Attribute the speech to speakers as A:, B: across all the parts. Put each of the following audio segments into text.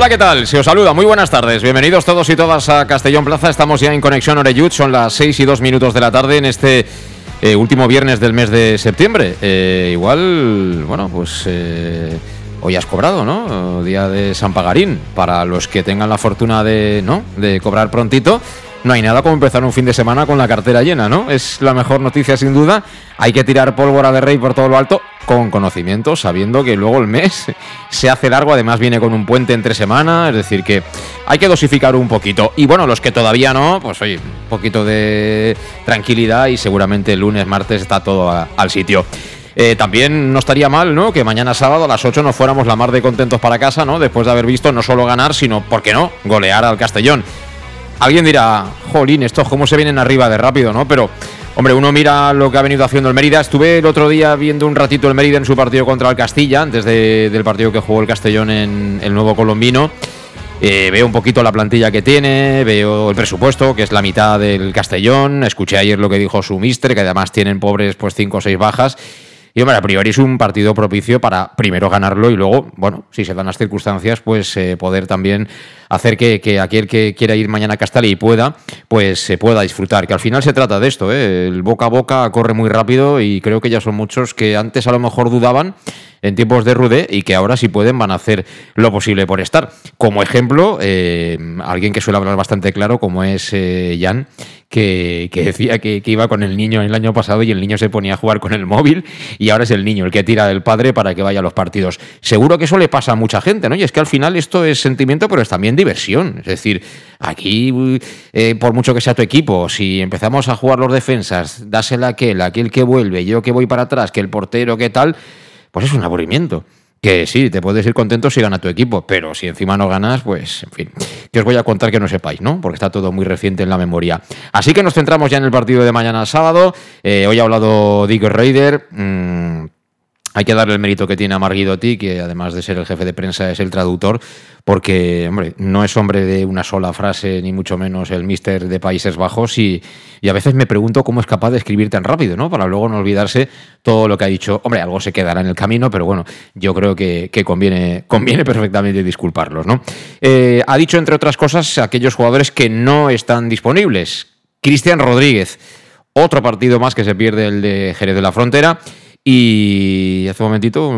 A: Hola, ¿qué tal? Se os saluda, muy buenas tardes. Bienvenidos todos y todas a Castellón Plaza. Estamos ya en Conexión Oreyud, son las 6 y 2 minutos de la tarde en este eh, último viernes del mes de septiembre. Eh, igual, bueno, pues eh, hoy has cobrado, ¿no? Día de San Pagarín. Para los que tengan la fortuna de, ¿no? de cobrar prontito no hay nada como empezar un fin de semana con la cartera llena, ¿no? Es la mejor noticia sin duda. Hay que tirar pólvora de rey por todo lo alto con conocimiento, sabiendo que luego el mes se hace largo, además viene con un puente entre semana, es decir, que hay que dosificar un poquito. Y bueno, los que todavía no, pues oye, un poquito de tranquilidad y seguramente el lunes, martes está todo al sitio. Eh, también no estaría mal, ¿no? Que mañana sábado a las 8 nos fuéramos la mar de contentos para casa, ¿no? Después de haber visto no solo ganar, sino, ¿por qué no?, golear al Castellón. Alguien dirá, jolín, estos cómo se vienen arriba de rápido, ¿no? Pero, hombre, uno mira lo que ha venido haciendo el Mérida. Estuve el otro día viendo un ratito el Mérida en su partido contra el Castilla, antes del partido que jugó el Castellón en el nuevo Colombino. Eh, veo un poquito la plantilla que tiene, veo el presupuesto, que es la mitad del Castellón. Escuché ayer lo que dijo su mister, que además tienen pobres pues cinco o seis bajas. Y hombre, a priori es un partido propicio para primero ganarlo y luego, bueno, si se dan las circunstancias, pues eh, poder también hacer que, aquel que quiera ir mañana a Castalla y pueda, pues se pueda disfrutar. Que al final se trata de esto, ¿eh? el boca a boca corre muy rápido y creo que ya son muchos que antes a lo mejor dudaban en tiempos de Rude y que ahora si pueden van a hacer lo posible por estar. Como ejemplo, eh, alguien que suele hablar bastante claro como es eh, Jan, que, decía que, iba con el niño el año pasado y el niño se ponía a jugar con el móvil y ahora es el niño el que tira del padre para que vaya a los partidos. Seguro que eso le pasa a mucha gente, ¿no? Y es que al final esto es sentimiento, pero es también diversión. Es decir, aquí, eh, por mucho que sea tu equipo, si empezamos a jugar los defensas, dásela aquel, aquel que vuelve, yo que voy para atrás, que el portero, que tal pues es un aburrimiento. Que sí, te puedes ir contento si gana tu equipo, pero si encima no ganas, pues en fin. Que os voy a contar que no sepáis, ¿no? Porque está todo muy reciente en la memoria. Así que nos centramos ya en el partido de mañana sábado. Eh, hoy ha hablado Dick Raider. Mm, hay que darle el mérito que tiene a Marguidotti, que además de ser el jefe de prensa es el traductor, porque, hombre, no es hombre de una sola frase, ni mucho menos el mister de Países Bajos, y, a veces me pregunto cómo es capaz de escribir tan rápido, ¿no? Para luego no olvidarse todo lo que ha dicho. Hombre, algo se quedará en el camino, pero bueno, yo creo que, conviene, conviene perfectamente disculparlos, ¿no? Eh, ha dicho, entre otras cosas, aquellos jugadores que no están disponibles. Cristian Rodríguez, otro partido más que se pierde el de Jerez de la Frontera. Y hace un momentito,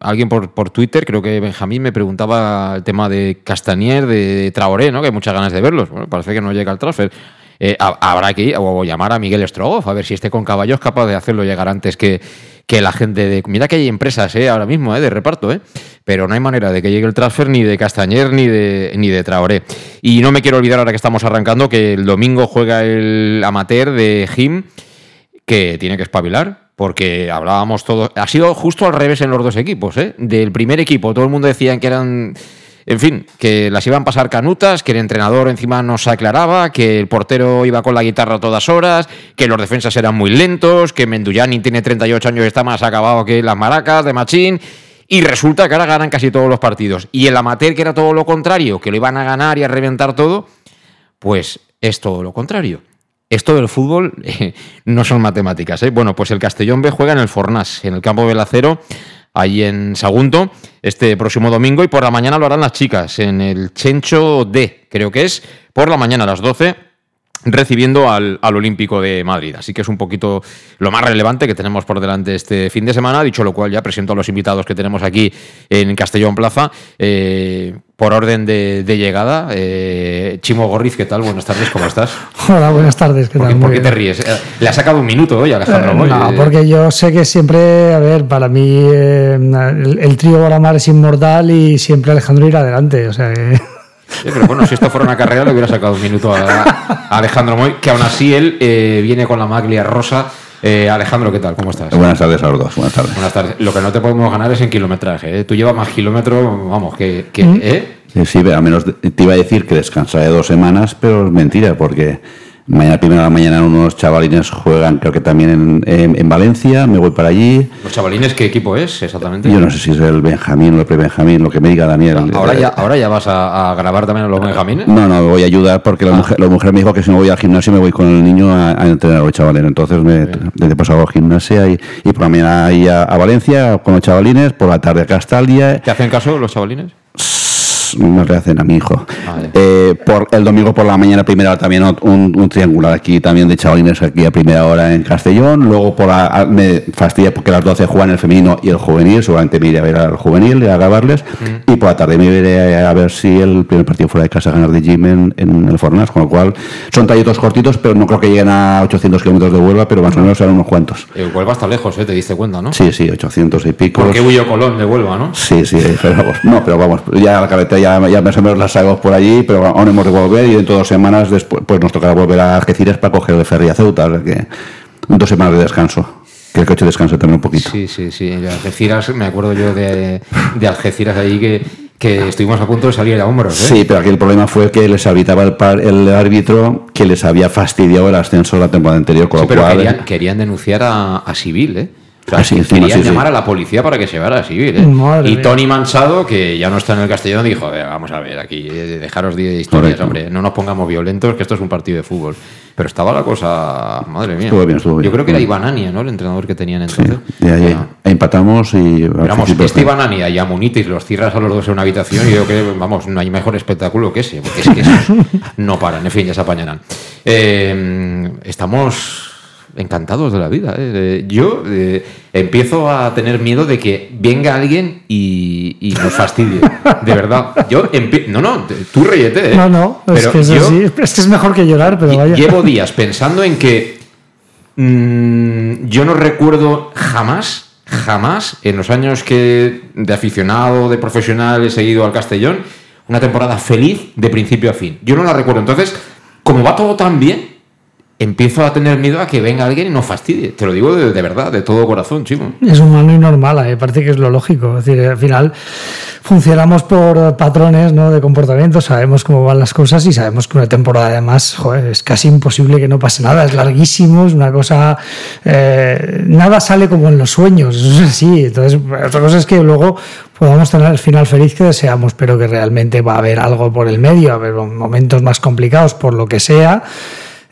A: alguien por, Twitter, creo que Benjamín, me preguntaba el tema de Castanier, de Traoré, ¿no? que hay muchas ganas de verlos. Bueno, parece que no llega el transfer. Eh, habrá que ir, o llamar a Miguel Strogoff, a ver si este con caballo es capaz de hacerlo llegar antes que, que la gente de... Mira que hay empresas ¿eh? ahora mismo ¿eh? de reparto, ¿eh? pero no hay manera de que llegue el transfer ni de Castañer ni de, ni de Traoré. Y no me quiero olvidar ahora que estamos arrancando que el domingo juega el amateur de Jim, que tiene que espabilar, porque hablábamos todo. Ha sido justo al revés en los dos equipos, ¿eh? Del primer equipo, todo el mundo decía que eran. En fin, que las iban a pasar canutas, que el entrenador encima no se aclaraba, que el portero iba con la guitarra a todas horas, que los defensas eran muy lentos, que Menduyani tiene 38 años y está más acabado que las maracas de Machín. Y resulta que ahora ganan casi todos los partidos. Y el amateur, que era todo lo contrario, que lo iban a ganar y a reventar todo, pues es todo lo contrario. Esto del fútbol eh, no son matemáticas. ¿eh? Bueno, pues el Castellón B juega en el Fornás, en el campo del acero, ahí en Sagunto, este próximo domingo, y por la mañana lo harán las chicas, en el Chencho D, creo que es, por la mañana a las 12. recibiendo al, al, Olímpico de Madrid. Así que es un poquito lo más relevante que tenemos por delante este fin de semana. Dicho lo cual, ya presento a los invitados que tenemos aquí en Castellón Plaza. Eh, por orden de, de llegada, eh, Chimo Gorriz, ¿qué tal? Buenas tardes, ¿cómo estás?
B: Hola, buenas tardes, ¿qué
A: ¿Por qué,
B: tal?
A: por qué te ríes? Eh, Le ha sacado un minuto hoy, Alejandro
B: Eh,
A: Moy.
B: no,
A: Eh,
B: porque yo sé que siempre, a ver, para mí eh, el, el trío Baramar es inmortal y siempre Alejandro irá adelante. O sea, que-
A: Sí, pero bueno, si esto fuera una carrera le hubiera sacado un minuto a, a Alejandro Moy, que aún así él eh, viene con la maglia rosa. Eh, Alejandro, ¿qué tal? ¿Cómo estás?
C: Buenas tardes a los dos, buenas tardes.
A: Buenas tardes. Lo que no te podemos ganar es en kilometraje. ¿eh? Tú llevas más kilómetros, vamos, que... que ¿eh?
C: Sí, al menos te iba a decir que descansaré dos semanas, pero es mentira, porque mañana primero de la mañana unos chavalines juegan, creo que también en, en- en Valencia, me voy para allí.
A: ¿Los chavalines qué equipo es exactamente?
C: Yo no sé si es el Benjamín o el pre-Benjamín, lo que me diga Daniel.
A: Ahora ya, ahora ya vas a, a grabar también a los benjamines.
C: No, no, me voy a ayudar porque
A: Ah.
C: la, mujer, la mujer me dijo que si no voy al gimnasio me voy con el niño a, a entrenar a los chavales. Entonces me desde pasado al gimnasia y, y por la mañana ahí a, a Valencia con los chavalines, por la tarde a Castalia
A: ¿Te hacen caso los chavalines?
C: Le hacen a mi hijo.
A: Vale.
C: Eh, por el domingo por la mañana, primera hora también un, un triangular aquí también de chavalines aquí a primera hora en Castellón. Luego por la, a- me fastidia porque a las 12 juegan el femenino y el juvenil. Seguramente me iré a ver al juvenil y a grabarles. Y por la tarde me iré a ver si el primer partido fuera de casa ganar de Jim en, en el Fornas. Con lo cual son trayectos cortitos, pero no creo que lleguen a 800 kilómetros de Huelva, pero más o menos serán unos cuantos.
A: Eh, Huelva está lejos, ¿eh? Te diste cuenta, ¿no?
C: Sí, sí, 800 y pico.
A: Porque huyó Colón de Huelva, ¿no?
C: Sí, sí, pero vamos, no, pero vamos, ya la carretera ya, ya más o menos la sabemos por allí, pero aún hemos de volver y dentro de dos semanas después pues nos tocará volver a Algeciras para coger el ferry a Ceuta, o sea que dos semanas de descanso, que el coche descanse también un poquito.
A: Sí, sí, sí. Algeciras, me acuerdo yo de, de Algeciras ahí que, que estuvimos a punto de salir a hombros, ¿eh?
C: Sí, pero aquí el problema fue que les habitaba el, par- el árbitro que les había fastidiado el ascenso la temporada anterior, con
A: Sí,
C: lo
A: pero
C: cual...
A: querían, querían denunciar a, a Civil, ¿eh?
C: Sí,
A: querían
C: sí, sí.
A: llamar a la policía para que se llevara a Civil, ¿eh? Y. Tony Manchado, que ya no está en el Castellón, dijo, "Eh, vamos a ver, aquí, eh, dejaros de historias,
C: Correcto.
A: hombre, no nos pongamos violentos, que esto es un partido de fútbol. Pero estaba la cosa, madre mía.
C: Estuvo bien, estuvo bien.
A: Yo creo que era Iván Ania, ¿no? El entrenador que tenían entonces.
C: Y ahí
A: Ah.
C: empatamos y...
A: Vamos,
C: sí,
A: este Iván Ania y a Munitis los cierras a los dos en una habitación y yo creo que, vamos, no hay mejor espectáculo que ese, porque es que esos no paran, en fin, ya se apañarán. Eh, estamos encantados de la vida. ¿eh? Yo eh, empiezo a tener miedo de que venga alguien y, y nos fastidie, de verdad. Yo No, no, tú ríete. ¿eh?
B: no, no, es
A: Pero
B: que es
A: yo
B: así. Es que es mejor que llorar, pero vaya.
A: llevo días pensando en que mm, yo no recuerdo jamás, jamás, en los años que de aficionado, de profesional he seguido al Castellón, una temporada feliz de principio a fin. Yo no la recuerdo. Entonces, como va todo tan bien, empiezo a tener miedo a que venga alguien y nos fastidie. Te lo digo de, de verdad, de todo corazón, chimo.
B: Es humano y normal, eh, parece que es lo lógico. Es decir, al final funcionamos por patrones ¿no? de comportamiento, sabemos cómo van las cosas y sabemos que una temporada además joder, es casi imposible que no pase nada, es larguísimo, es una cosa... eh, nada sale como en los sueños, eso es así. Entonces, otra cosa es que luego podamos tener el final feliz que deseamos, pero que realmente va a haber algo por el medio, va a haber momentos más complicados por lo que sea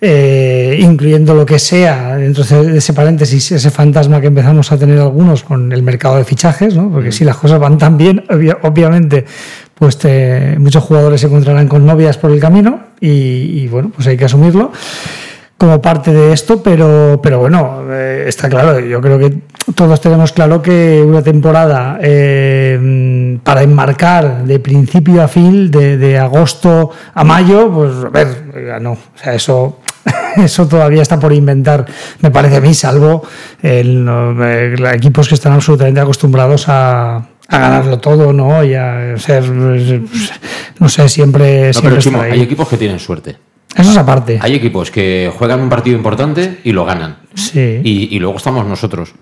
B: eh, incluyendo lo que sea dentro de ese paréntesis, ese fantasma que empezamos a tener algunos con el mercado de fichajes, ¿no? porque si las cosas van tan bien, obvia- obviamente, pues te- muchos jugadores se encontrarán con novias por el camino y, y, bueno, pues hay que asumirlo como parte de esto, pero, pero bueno, eh, está claro, yo creo que todos tenemos claro que una temporada eh, para enmarcar de principio a fin, de, de agosto a mayo, pues a ver, no, o sea, eso, eso todavía está por inventar, me parece a mí, salvo los eh, equipos que están absolutamente acostumbrados a, a ganarlo todo, ¿no? Y a ser, no sé, siempre...
A: No,
B: siempre
A: pero Chimo, hay equipos que tienen suerte.
B: Eso es aparte.
A: Hay equipos que juegan un partido importante y lo ganan.
B: Sí.
A: Y, y luego estamos nosotros.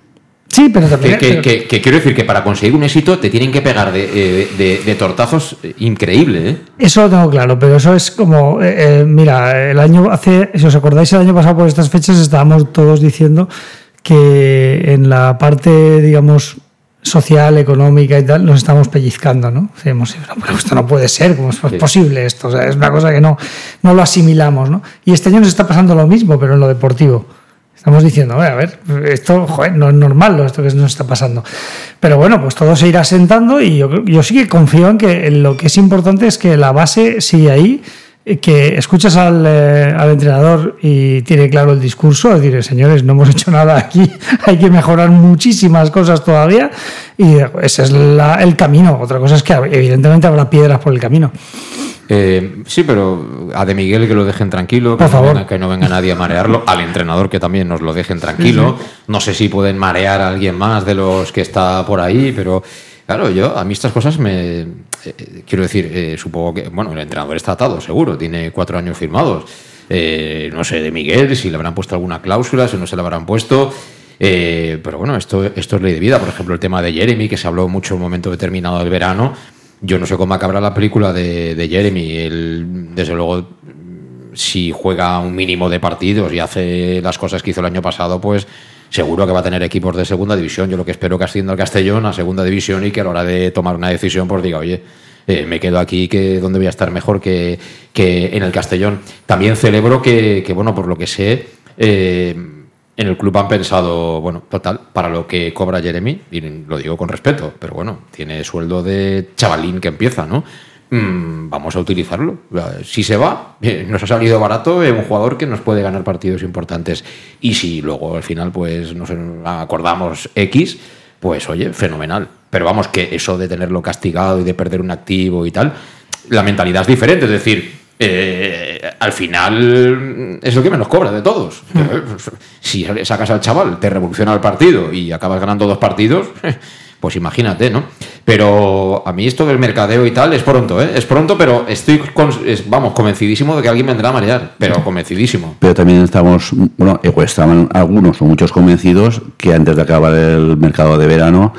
B: Sí, pero también...
A: que- que- que quiero decir que para conseguir un éxito te tienen que pegar de, eh, de- de tortazos eh, increíble, ¿eh?
B: Eso lo tengo claro, pero eso es como, eh, eh, mira, el año hace, si os acordáis, el año pasado por estas fechas estábamos todos diciendo que en la parte, digamos, social, económica y tal, nos estamos pellizcando, ¿no? Decimos, "No, pero esto no puede ser, ¿cómo es
A: Sí.
B: posible esto? O sea, es una cosa que no, no lo asimilamos, ¿no? Y este año nos está pasando lo mismo, pero en lo deportivo. Estamos diciendo, "Oye, a ver, esto joder, no es normal esto que nos está pasando. Pero bueno, pues todo se irá sentando y yo, yo sí que confío en que lo que es importante es que la base sigue ahí. que escuchas al, eh, al, entrenador y tiene claro el discurso, decir, señores, no hemos hecho nada aquí, hay que mejorar muchísimas cosas todavía y ese es la, el camino. Otra cosa es que evidentemente habrá piedras por el camino.
A: Eh, sí, pero a De Miguel que lo dejen tranquilo, que,
B: Por
A: no
B: favor.
A: venga, que no venga nadie a marearlo, al entrenador que también nos lo dejen tranquilo. No sé si pueden marear a alguien más de los que está por ahí, pero claro, yo a mí estas cosas me eh, quiero decir, eh, supongo que bueno, el entrenador está atado, seguro, tiene cuatro años firmados. Eh, no sé de Miguel si le habrán puesto alguna cláusula, si no se le habrán puesto. Eh, pero bueno, esto, esto es ley de vida. Por ejemplo, el tema de Jeremy, que se habló mucho en un momento determinado del verano. Yo no sé cómo acabará la película de, Jeremy. Él, desde luego, si juega un mínimo de partidos y hace las cosas que hizo el año pasado, pues seguro que va a tener equipos de segunda división. Yo lo que espero que ascienda al Castellón a segunda división y que a la hora de tomar una decisión, pues diga, oye, eh, me quedo aquí, que donde voy a estar mejor que, que en el Castellón. También celebro que, que, bueno, por lo que sé, eh, en el club han pensado, bueno, total, para lo que cobra Jeremy, y lo digo con respeto, pero bueno, tiene sueldo de chavalín que empieza, ¿no? Mm, vamos a utilizarlo. Si se va, eh, nos ha salido barato eh, un jugador que nos puede ganar partidos importantes. Y si luego al final pues nos acordamos X, pues oye, fenomenal. Pero vamos, que eso de tenerlo castigado y de perder un activo y tal, la mentalidad es diferente. Es decir, eh, al final es lo que menos cobra de todos. Si sacas al chaval, te revoluciona el partido y acabas ganando dos partidos, pues imagínate, ¿no? Pero a mí esto del mercadeo y tal es pronto, ¿eh? Es pronto, pero estoy, con, es, vamos, convencidísimo de que alguien vendrá a marear, pero convencidísimo.
C: Pero también estamos, bueno, estaban algunos o muchos convencidos que antes de acabar el mercado de verano,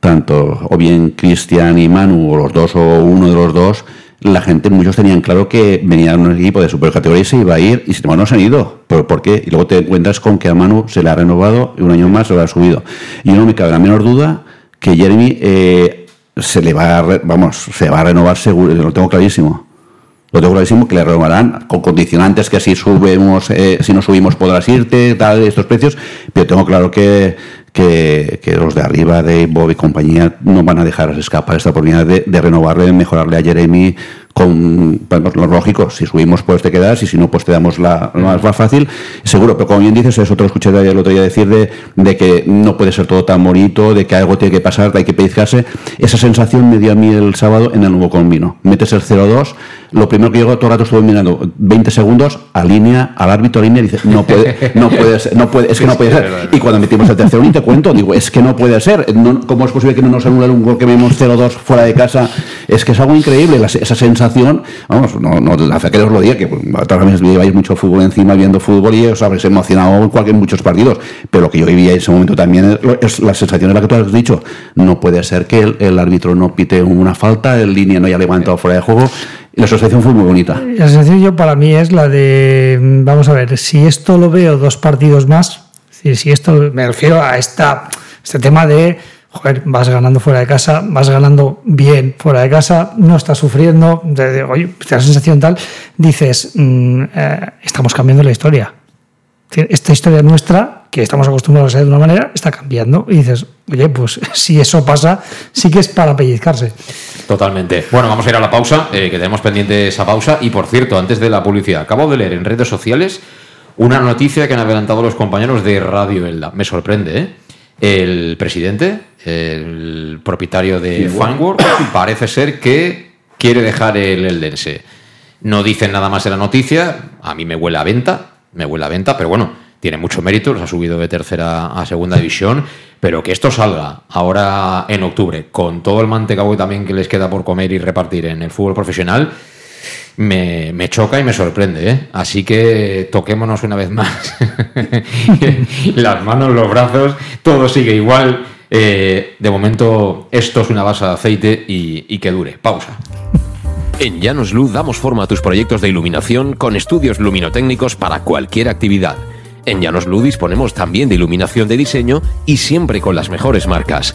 C: tanto o bien Cristian y Manu, o los dos o uno de los dos, la gente, muchos tenían claro que venía un equipo de supercategoría y se iba a ir, y sin embargo no se han ido. ¿Pero por qué? Y luego te encuentras con que a Manu se le ha renovado y un año más se lo ha subido. Y no me cabe la menor duda que Jeremy eh, se le va a, vamos, se va a renovar seguro, lo tengo clarísimo. Lo tengo clarísimo que le renovarán con condicionantes que si subimos, eh, si no subimos podrás irte, tal, estos precios, pero tengo claro que, los de arriba de Bob y compañía no van a dejar escapar esta oportunidad de, de renovarle, mejorarle a Jeremy con lo lógico, si subimos pues te quedas y si no pues te damos la, más fácil, seguro, pero como bien dices, eso te lo escuché el otro día decir de, de, que no puede ser todo tan bonito, de que algo tiene que pasar, hay que pellizcarse, esa sensación me dio a mí el sábado en el nuevo combino, metes el 0-2, lo primero que llegó todo el rato estuve mirando 20 segundos, alinea al árbitro línea y dice, no puede, no puede ser, no puede, es que no puede ser, y cuando metimos el tercero ni te cuento, digo, es que no puede ser, no, ¿cómo es posible que no nos anule un gol que vemos 0-2 fuera de casa? Es que es algo increíble, la, esa sensación vamos, no, no hace que os lo diga, que tal vez lleváis mucho fútbol encima viendo fútbol y os habréis emocionado en cualquier, muchos partidos, pero lo que yo vivía en ese momento también es, es la sensación de la que tú has dicho, no puede ser que el, el árbitro no pite una falta, el línea no haya levantado fuera de juego, la sensación fue muy bonita.
B: La sensación yo para mí es la de, vamos a ver, si esto lo veo dos partidos más, si esto me refiero a esta, este tema de joder, vas ganando fuera de casa, vas ganando bien fuera de casa, no estás sufriendo, de, de, oye, te da la sensación tal, dices, mmm, eh, estamos cambiando la historia. Esta historia nuestra, que estamos acostumbrados a ser de una manera, está cambiando. Y dices, oye, pues si eso pasa, sí que es para pellizcarse.
A: Totalmente. Bueno, vamos a ir a la pausa, eh, que tenemos pendiente esa pausa. Y por cierto, antes de la publicidad, acabo de leer en redes sociales una noticia que han adelantado los compañeros de Radio Elda. Me sorprende, ¿eh? El presidente, el propietario de Fanworld, parece ser que quiere dejar el Eldense. No dicen nada más en la noticia, a mí me huele a venta, me huele a venta, pero bueno, tiene mucho mérito, los ha subido de tercera a segunda división, pero que esto salga ahora en octubre, con todo el mantecado también que les queda por comer y repartir en el fútbol profesional, me, me, choca y me sorprende. ¿eh? Así que toquémonos una vez más. Las manos, los brazos, todo sigue igual. Eh, de momento, esto es una base de aceite y, y que dure. Pausa.
D: En Llanos Luz damos forma a tus proyectos de iluminación con estudios luminotécnicos para cualquier actividad. En Llanos Luz disponemos también de iluminación de diseño y siempre con las mejores marcas.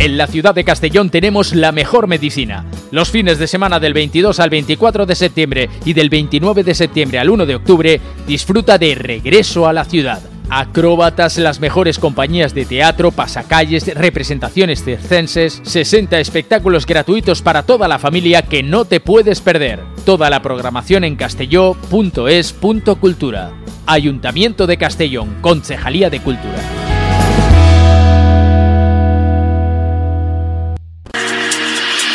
E: En la ciudad de Castellón tenemos la mejor medicina. Los fines de semana del 22 al 24 de septiembre y del 29 de septiembre al 1 de octubre, disfruta de Regreso a la Ciudad. Acróbatas, las mejores compañías de teatro, pasacalles, representaciones circenses, 60 espectáculos gratuitos para toda la familia que no te puedes perder. Toda la programación en castelló.es.cultura. Ayuntamiento de Castellón, Concejalía de Cultura.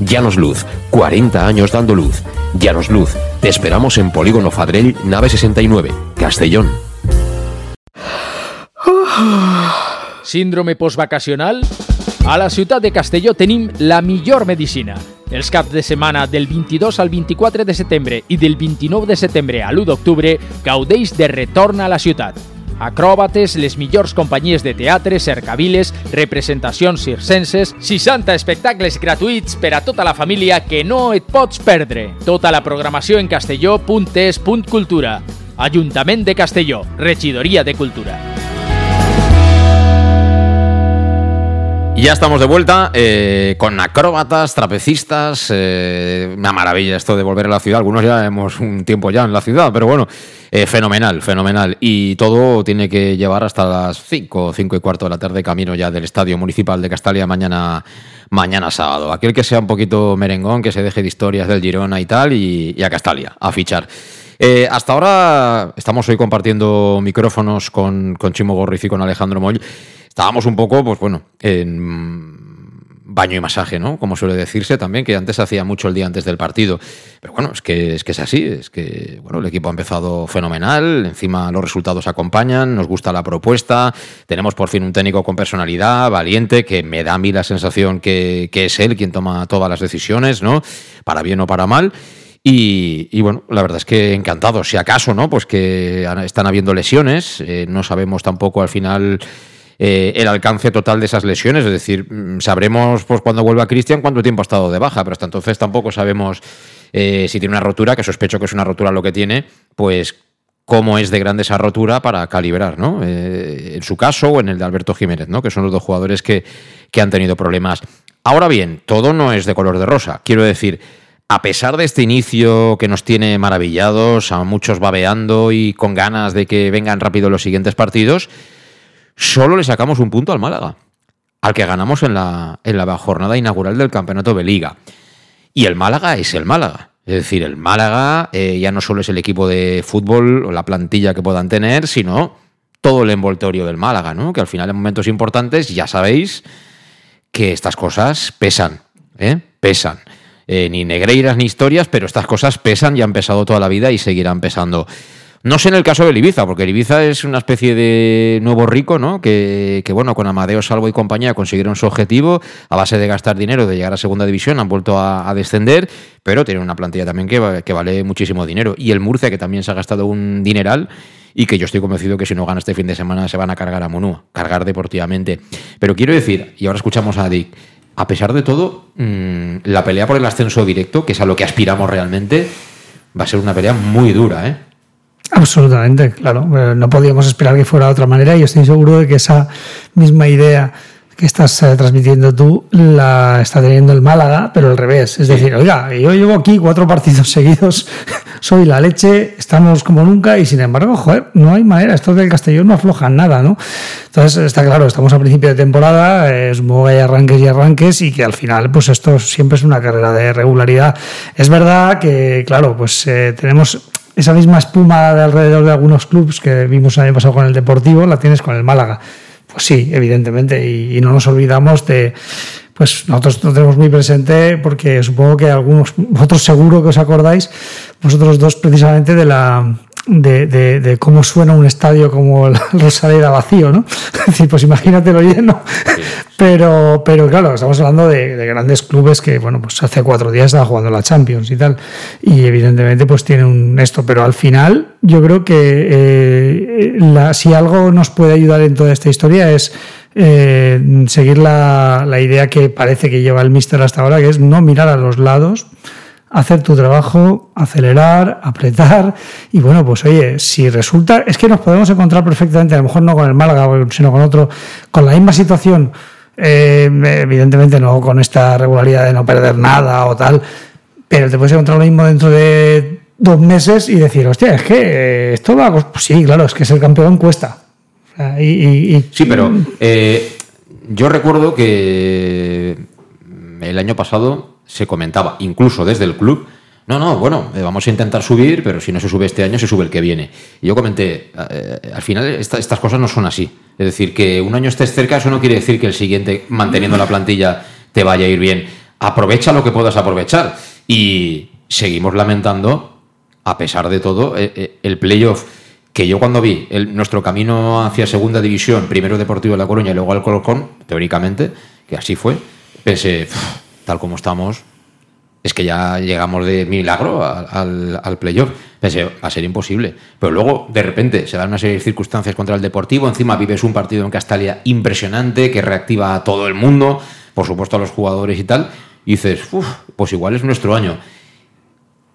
D: Llanos Luz, 40 años dando luz. Llanos Luz, te esperamos en Polígono Fadrell, nave 69, Castellón.
E: Síndrome postvacacional? A la ciutat de Castelló tenim la millor medicina. Els caps de setmana del 22 al 24 de setembre i del 29 de setembre a l'1 d'octubre gaudeix de retorn a la ciutat. Acròbates, les millors companyies de teatre, cercaviles, representacions circenses, 60 espectacles gratuïts per a tota la família que no et pots perdre. Tota la programació en castelló.es.cultura. Ajuntament de Castelló, Regidoria de Cultura.
A: Y ya estamos de vuelta eh, con acróbatas, trapecistas. Eh, una maravilla esto de volver a la ciudad. Algunos ya hemos un tiempo ya en la ciudad, pero bueno, eh, fenomenal, fenomenal. Y todo tiene que llevar hasta las 5, 5 y cuarto de la tarde, camino ya del Estadio Municipal de Castalia mañana, mañana sábado. Aquel que sea un poquito merengón, que se deje de historias del Girona y tal, y, a Castalia, a fichar. Eh, hasta ahora estamos hoy compartiendo micrófonos con, con Chimo Gorriz y con Alejandro Moll. Estábamos un poco, pues bueno, en baño y masaje, ¿no? Como suele decirse también, que antes hacía mucho el día antes del partido. Pero bueno, es que es, que es así, es que bueno, el equipo ha empezado fenomenal, encima los resultados acompañan, nos gusta la propuesta, tenemos por fin un técnico con personalidad, valiente, que me da a mí la sensación que, que es él quien toma todas las decisiones, ¿no? Para bien o para mal. Y, bueno, la verdad es que encantado. Si acaso, ¿no? Pues que están habiendo lesiones. Eh, no sabemos tampoco al final eh, el alcance total de esas lesiones. Es decir, mm, sabremos pues cuando vuelva Cristian cuánto tiempo ha estado de baja, pero hasta entonces tampoco sabemos eh, si tiene una rotura, que sospecho que es una rotura lo que tiene, pues cómo es de grande esa rotura para calibrar, ¿no? Eh, en su caso o en el de Alberto Jiménez, ¿no? Que son los dos jugadores que, que han tenido problemas. Ahora bien, todo no es de color de rosa. Quiero decir, a pesar de este inicio que nos tiene maravillados, a muchos babeando y con ganas de que vengan rápido los siguientes partidos, solo le sacamos un punto al Málaga, al que ganamos en la, en la jornada inaugural del campeonato de liga. Y el Málaga es el Málaga. Es decir, el Málaga eh, ya no solo es el equipo de fútbol o la plantilla que puedan tener, sino todo el envoltorio del Málaga, ¿no? Que al final en momentos importantes ya sabéis que estas cosas pesan, ¿eh? Pesan. Eh, ni negreiras ni historias, pero estas cosas pesan y han pesado toda la vida y seguirán pesando. No sé en el caso de Ibiza, porque Ibiza es una especie de nuevo rico, ¿no? Que, que, bueno, con Amadeo Salvo y compañía consiguieron su objetivo a base de gastar dinero, de llegar a segunda división, han vuelto a, descender, pero tienen una plantilla también que, que, vale muchísimo dinero. Y el Murcia, que también se ha gastado un dineral y que yo estoy convencido que si no gana este fin de semana se van a cargar a Monú, cargar deportivamente. Pero quiero decir, y ahora escuchamos a Dick, a pesar de todo, mmm, la pelea por el ascenso directo, que es a lo que aspiramos realmente, va a ser una pelea muy dura, ¿eh?
B: Absolutamente, claro. Eh, no podíamos esperar que fuera de otra manera y estoy seguro de que esa misma idea que estás eh, transmitiendo tú la está teniendo el Málaga, pero al revés. Es decir, oiga, yo llevo aquí cuatro partidos seguidos, soy la leche, estamos como nunca y sin embargo, joder, no hay manera, estos del Castellón no aflojan nada, ¿no? Entonces, está claro, estamos a principio de temporada, es muy hay arranques y arranques y que al final, pues esto siempre es una carrera de regularidad. Es verdad que, claro, pues eh, tenemos esa misma espuma de alrededor de algunos clubes que vimos el año pasado con el Deportivo, la tienes con el Málaga. Pues sí, evidentemente, y, no nos olvidamos de, pues nosotros lo tenemos muy presente porque supongo que algunos, vosotros seguro que os acordáis, vosotros dos precisamente de la, de, de, de, cómo suena un estadio como el Rosaleda vacío, ¿no? Es decir, pues imagínatelo lleno. Pero, pero claro, estamos hablando de, de, grandes clubes que, bueno, pues hace cuatro días estaba jugando la Champions y tal. Y evidentemente, pues tiene un esto. Pero al final, yo creo que eh, la, si algo nos puede ayudar en toda esta historia es eh, seguir la, la idea que parece que lleva el Mister hasta ahora, que es no mirar a los lados hacer tu trabajo, acelerar, apretar y bueno, pues oye, si resulta, es que nos podemos encontrar perfectamente, a lo mejor no con el Málaga, sino con otro, con la misma situación, eh, evidentemente no con esta regularidad de no perder nada o tal, pero te puedes encontrar lo mismo dentro de dos meses y decir, hostia, es que esto va, pues sí, claro, es que ser campeón cuesta. Y...
A: Sí, pero eh, yo recuerdo que el año pasado se comentaba, incluso desde el club, no, no, bueno, eh, vamos a intentar subir, pero si no se sube este año, se sube el que viene. Y yo comenté, eh, al final esta, estas cosas no son así. Es decir, que un año estés cerca, eso no quiere decir que el siguiente, manteniendo la plantilla, te vaya a ir bien. Aprovecha lo que puedas aprovechar. Y seguimos lamentando, a pesar de todo, eh, el playoff que yo cuando vi el, nuestro camino hacia segunda división, primero Deportivo de La Coruña y luego al Colocón, teóricamente, que así fue, pensé, tal como estamos, es que ya llegamos de milagro al, playoff. Pensé, a ser imposible. Pero luego, de repente, se dan una serie de circunstancias contra el Deportivo. Encima vives un partido en Castalia impresionante que reactiva a todo el mundo, por supuesto a los jugadores y tal. Y dices, pues igual es nuestro año.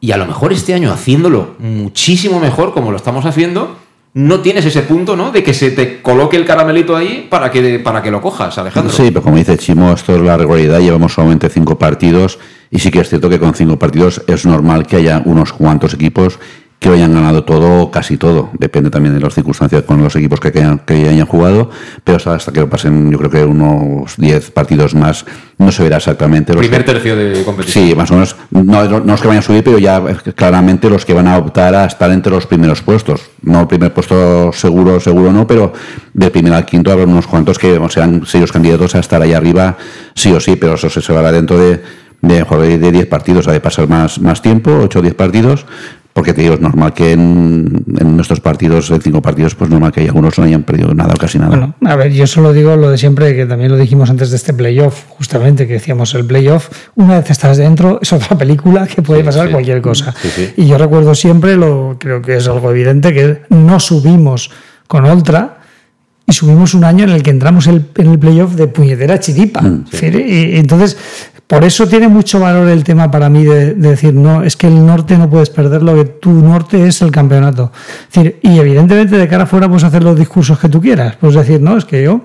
A: Y a lo mejor este año haciéndolo muchísimo mejor como lo estamos haciendo, no tienes ese punto, ¿no? De que se te coloque el caramelito ahí para que, para que lo cojas, Alejandro.
C: Sí, pero como dice Chimo, esto es la regularidad. Llevamos solamente cinco partidos y sí que es cierto que con cinco partidos es normal que haya unos cuantos equipos que hayan ganado todo, casi todo. Depende también de las circunstancias con los equipos que hayan, que hayan jugado, pero hasta, que pasen, yo creo que unos 10 partidos más, no se verá exactamente.
A: Los Primer tercio de competición.
C: Sí, más o menos. No, no los que vayan a subir, pero ya claramente los que van a optar a estar entre los primeros puestos. No el primer puesto seguro, seguro no, pero del primer al quinto habrá unos cuantos que serán serios candidatos a estar ahí arriba, sí o sí, pero eso se verá dentro de de, de 10 partidos, ha de pasar más, más tiempo, 8 o 10 partidos, porque te digo, es normal que en, nuestros partidos, en cinco partidos, pues normal que hay algunos no hayan perdido nada o casi nada.
B: Bueno, a ver, yo solo digo lo de siempre, que también lo dijimos antes de este playoff, justamente, que decíamos el playoff, una vez estás dentro, es otra película que puede pasar cualquier cosa. y yo recuerdo siempre, lo creo que es algo evidente, que no subimos con Ultra y subimos un año en el que entramos en el playoff de puñetera chiripa. Mm, y, entonces, por eso tiene mucho valor el tema para mí de, decir, no, es que el norte no puedes perderlo, que tu norte es el campeonato. decir, y evidentemente de cara afuera puedes hacer los discursos que tú quieras. Puedes decir, no, es que yo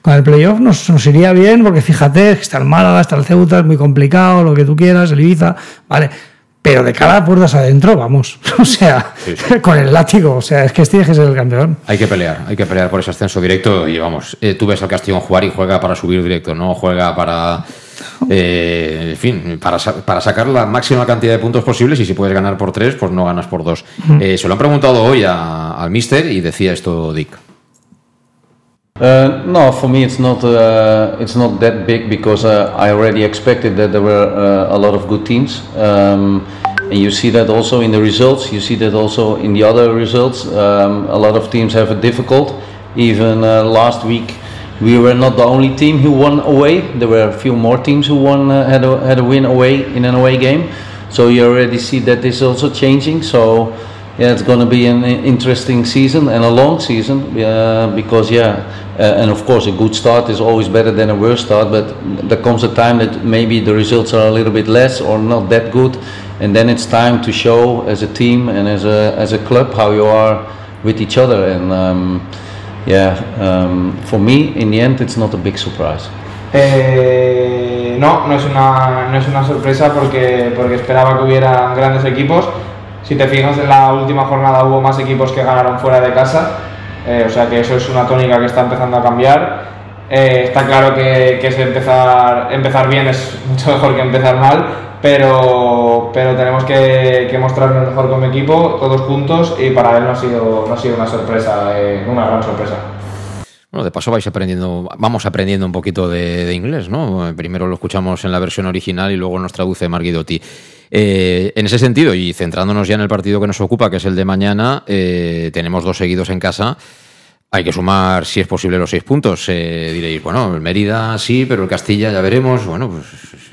B: con el playoff nos, nos iría bien, porque fíjate, está el Málaga, está el Ceuta, es muy complicado, lo que tú quieras, el Ibiza, vale. Pero de cada puertas adentro, vamos. O sea, con el látigo. O sea, es que este es el campeón.
A: Hay que pelear, hay que pelear por ese ascenso directo. Y vamos, eh, tú ves al Castellón jugar y juega para subir directo, no juega para eh, en fin, para, para, sacar la máxima cantidad de puntos posibles y si puedes ganar por tres, pues no ganas por dos. Eh, se lo han preguntado hoy a, al Mister y decía esto Dick.
F: Uh, no, for me it's not uh, it's not that big because uh, I already expected that there were uh, a lot of good teams, um, and you see that also in the results. You see that also in the other results. Um, a lot of teams have it difficult. Even uh, last week, we were not the only team who won away. There were a few more teams who won uh, had a had a win away in an away game. So you already see that this is also changing. So yeah, it's going to be an interesting season and a long season uh, because yeah, uh, and of course a good start is always better than a worse start. But there comes a time that maybe the results are a little bit less or not that good, and then it's time to show as a team and as a as a club how you are with each other and. Um, yeah, um, for me, in the end, it's not a big surprise.
G: Eh, no, no es, una, no es una sorpresa porque, porque esperaba que hubiera grandes equipos. Si te fijas, en la última jornada hubo más equipos que ganaron fuera de casa, eh, o sea que eso es una tónica que está empezando a cambiar. Eh, está claro que, que es empezar, empezar bien es mucho mejor que empezar mal, pero, pero tenemos que, mostrarnos mejor como equipo, todos juntos, y para él no ha sido, no ha sido una sorpresa, eh, una gran sorpresa.
A: Bueno, de paso vais aprendiendo, vamos aprendiendo un poquito de, inglés, ¿no? Primero lo escuchamos en la versión original y luego nos traduce Marguidotti. Eh, en ese sentido, y centrándonos ya en el partido que nos ocupa, que es el de mañana, eh, tenemos dos seguidos en casa. Hay que sumar, si es posible, los seis puntos. diréis, bueno, el Mérida sí, pero el Castilla ya veremos. Bueno, pues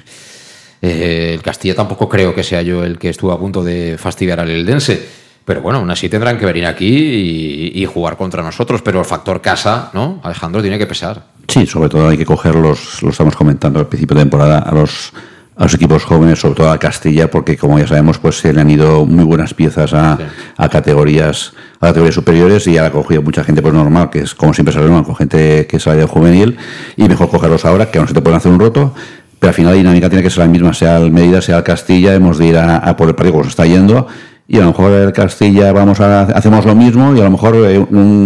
A: eh, el Castilla tampoco creo que sea yo el que estuvo a punto de fastidiar al Eldense. Pero bueno, aún así tendrán que venir aquí y, jugar contra nosotros. Pero el factor casa, ¿no? Alejandro tiene que pesar.
C: Sí, sobre todo hay que cogerlos, lo estamos comentando al principio de temporada, a los, a los equipos jóvenes, sobre todo a Castilla, porque como ya sabemos, pues se le han ido muy buenas piezas a, a categorías a categorías superiores y ya ha cogido mucha gente pues normal, que es como siempre sabemos, con gente que sale de juvenil, y mejor cogerlos ahora, que aún se te pueden hacer un roto, pero al final la dinámica tiene que ser la misma, sea el Mérida, sea el Castilla, hemos de ir a, por el partido como se está yendo, y a lo mejor el Castilla vamos a, hacemos lo mismo, y a lo mejor eh,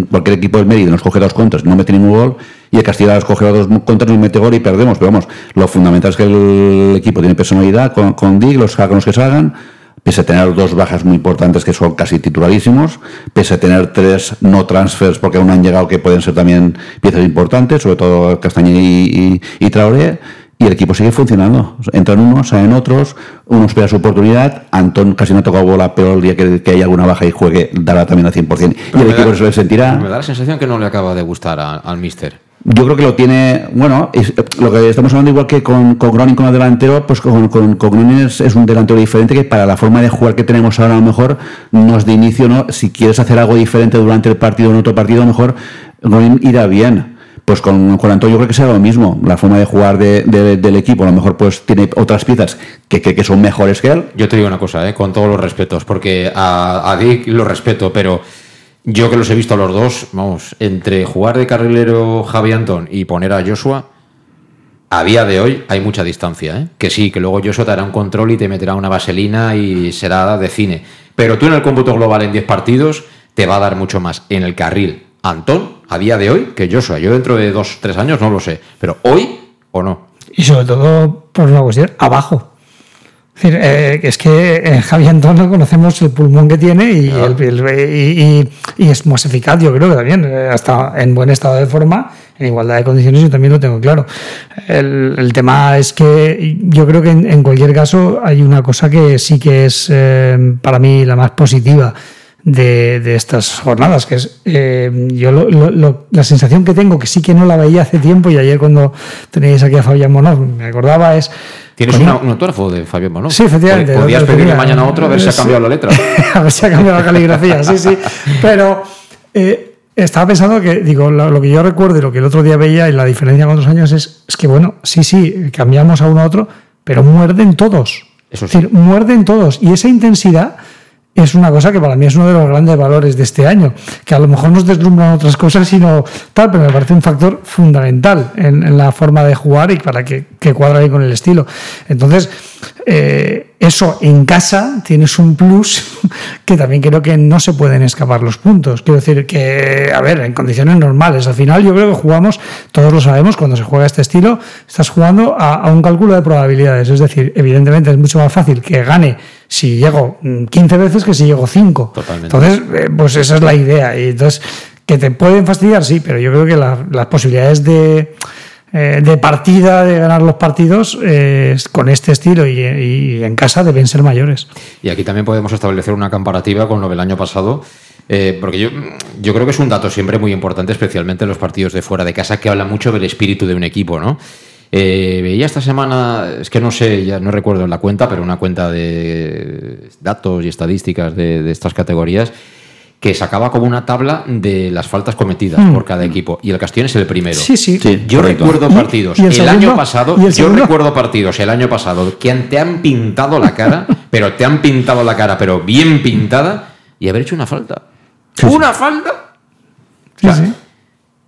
C: cualquier equipo del Mérida nos coge dos contras no mete ningún gol, y el Castilla nos coge dos contras y mete gol y perdemos, pero vamos, lo fundamental es que el equipo tiene personalidad, con, con Dig, los los que salgan, pese a tener dos bajas muy importantes que son casi titularísimos, pese a tener tres no transfers porque aún han llegado que pueden ser también piezas importantes, sobre todo Castañeda y, y, y Traoré, y el equipo sigue funcionando. Entran unos, salen otros, uno espera su oportunidad. Antón casi no ha tocado bola, pero el día que, que haya alguna baja y juegue, dará también al 100%. y el equipo se le sentirá.
A: Me da la sensación que no le acaba de gustar al Mister.
C: Yo creo que lo tiene, bueno, lo que estamos hablando igual que con, con Groningen con el delantero, pues con, con, con es, es, un delantero diferente que para la forma de jugar que tenemos ahora a lo mejor no es de inicio, ¿no? Si quieres hacer algo diferente durante el partido o en otro partido, a lo mejor Groningen irá bien pues con, Antonio creo que será lo mismo. La forma de jugar de, del equipo, a lo mejor pues tiene otras piezas que, que, que, son mejores que él.
A: Yo te digo una cosa, ¿eh? con todos los respetos, porque a, a Dick lo respeto, pero Yo que los he visto a los dos, vamos, entre jugar de carrilero Javi Antón y poner a Joshua, a día de hoy hay mucha distancia, ¿eh? Que sí, que luego Joshua te hará un control y te meterá una vaselina y será de cine. Pero tú en el cómputo global en 10 partidos te va a dar mucho más en el carril. Antón, a día de hoy, que Joshua. Yo dentro de dos, tres años no lo sé. Pero hoy o no.
B: Y sobre todo, por una cuestión, abajo. Es, decir, eh, es que en Javi Antón no conocemos el pulmón que tiene y,
A: Ah.
B: el- el- y- y- y es más eficaz, yo creo que también, eh, hasta en buen estado de forma, en igualdad de condiciones, yo también lo tengo claro. El, el tema es que yo creo que en, en cualquier caso hay una cosa que sí que es eh, para mí la más positiva de, de estas jornadas, que es eh, yo lo- lo- lo- la sensación que tengo, que sí que no la veía hace tiempo y ayer cuando tenéis aquí a Fabián Monoz me acordaba es...
A: Tienes una- un autógrafo de Fabián Bono.
B: Sí, efectivamente.
A: Podrías pedirle mañana otro a ver si ha
B: Sí.
A: cambiado la letra.
B: a ver si ha cambiado la caligrafía, sí, sí. Pero eh, estaba pensando que, digo, lo, lo que yo recuerdo y lo que el otro día veía y la diferencia con otros años es, es que, bueno, sí, sí, cambiamos a uno a otro, pero muerden todos.
A: Eso
B: Es decir, muerden todos. Y esa intensidad es una cosa que para mí es uno de los grandes valores de este año, que a lo mejor nos deslumbran otras cosas, sino tal, pero me parece un factor fundamental en, la forma de jugar y para que, que cuadra ahí con el estilo. Entonces, eh, eso en casa tienes un plus que también creo que no se pueden escapar los puntos. Quiero decir que, a ver, en condiciones normales, al final yo creo que jugamos, todos lo sabemos, cuando se juega este estilo, estás jugando a un cálculo de probabilidades. Es decir, evidentemente es mucho más fácil que gane si llego mm, 15 veces que si llego 5.
A: Totalmente.
B: Entonces, eh, pues esa es la idea. Y entonces, que te pueden fastidiar, sí, pero yo creo que la- las posibilidades de, eh, de partida, de ganar los partidos, eh, con este estilo y, y en casa deben ser mayores.
A: Y aquí también podemos establecer una comparativa con lo del año pasado, eh, porque yo, yo creo que es un dato siempre muy importante, especialmente en los partidos de fuera de casa, que habla mucho del espíritu de un equipo, ¿no? Eh, veía esta semana, es que no sé, ya no recuerdo la cuenta, pero una cuenta de datos y estadísticas de, de estas categorías que sacaba como una tabla de las faltas cometidas
B: Hmm.
A: por cada equipo y el Castellón es el primero.
B: Sí, sí.
C: Sí,
A: Yo
C: correcto.
A: recuerdo
B: ¿Y-
A: partidos
B: y el
A: año pasado,
B: ¿Y el
A: yo recuerdo partidos el año pasado que te han pintado la cara, pero te han pintado la cara, pero bien pintada, y haber hecho una falta. ¡Una falta!
B: Sí,
A: O sea,
B: sí.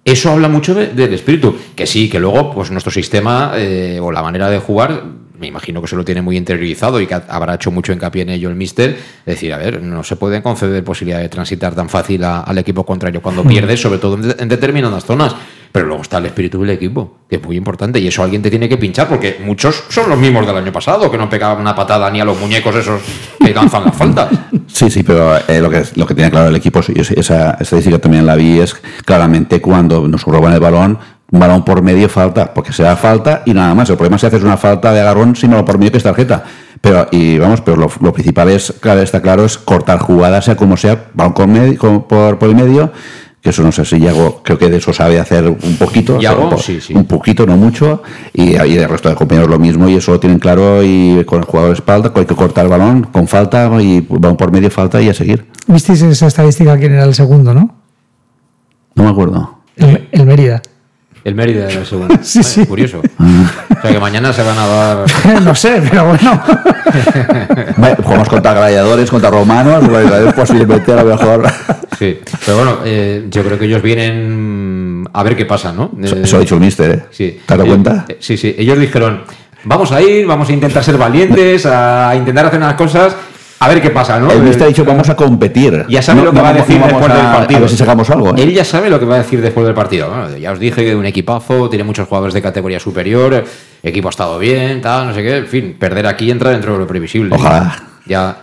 A: Eso habla mucho de- del espíritu. Que sí, que luego, pues nuestro sistema eh, o la manera de jugar, me imagino que se lo tiene muy interiorizado y que ha- habrá hecho mucho hincapié en ello el Mister. Es decir, a ver, no se puede conceder posibilidad de transitar tan fácil a- al equipo contrario cuando pierdes, sobre todo en, de- en determinadas zonas. Pero luego está el espíritu del equipo, que es muy importante, y eso alguien te tiene que pinchar, porque muchos son los mismos del año pasado, que no pegaban una patada ni a los muñecos esos que lanzan las faltas.
C: Sí, sí, pero eh, lo, que, lo que tiene claro el equipo, y esa estadística también la vi, es claramente cuando nos roban el balón, un balón por medio falta, porque se da falta y nada más. El problema es si haces una falta de agarrón, sino por medio que es tarjeta. Pero, y vamos, pero lo, lo principal es, claro, está claro, es cortar jugadas, sea como sea, balón con medio- con- por, por el medio, que eso no sé si Yago, creo que de eso sabe hacer un poquito,
A: Yago,
C: po-
A: sí, sí.
C: un poquito, no mucho, y, y el resto de compañeros lo mismo, y eso lo tienen claro, y con el jugador de espalda, hay que cortar el balón con falta, y balón por medio falta y a seguir.
B: ¿Visteis esa estadística quién era el segundo, no?
C: No me acuerdo.
B: El, el Mérida.
A: El Mérida era el segundo.
B: Sí.
A: Curioso. O sea que mañana se van a dar.
B: no sé, pero bueno.
C: Jugamos contra gladiadores, contra romanos, gladiadores posiblemente a lo mejor.
A: Sí, pero bueno, eh, yo creo que ellos vienen a ver qué pasa, ¿no?
C: Eso,
A: Eh,
C: eso ha dicho el mister, ¿eh?
A: Sí.
C: ¿Te has dado
A: Eh,
C: cuenta?
A: eh, Sí, sí. Ellos dijeron, vamos a ir, vamos a intentar ser valientes, a intentar hacer unas cosas, a ver qué pasa, ¿no?
C: El mister ha
A: Eh,
C: dicho vamos a competir.
A: Ya sabe
C: No-
A: lo que
C: no
A: va a decir después
C: a-
A: del partido.
C: A ver si sacamos algo. ¿eh?
A: Él ya sabe lo que va a decir después del partido. Bueno, ya os dije que un equipazo, tiene muchos jugadores de categoría superior, equipo ha estado bien, tal, no sé qué. En fin, perder aquí entra dentro de lo previsible.
C: Ojalá.
A: Ya.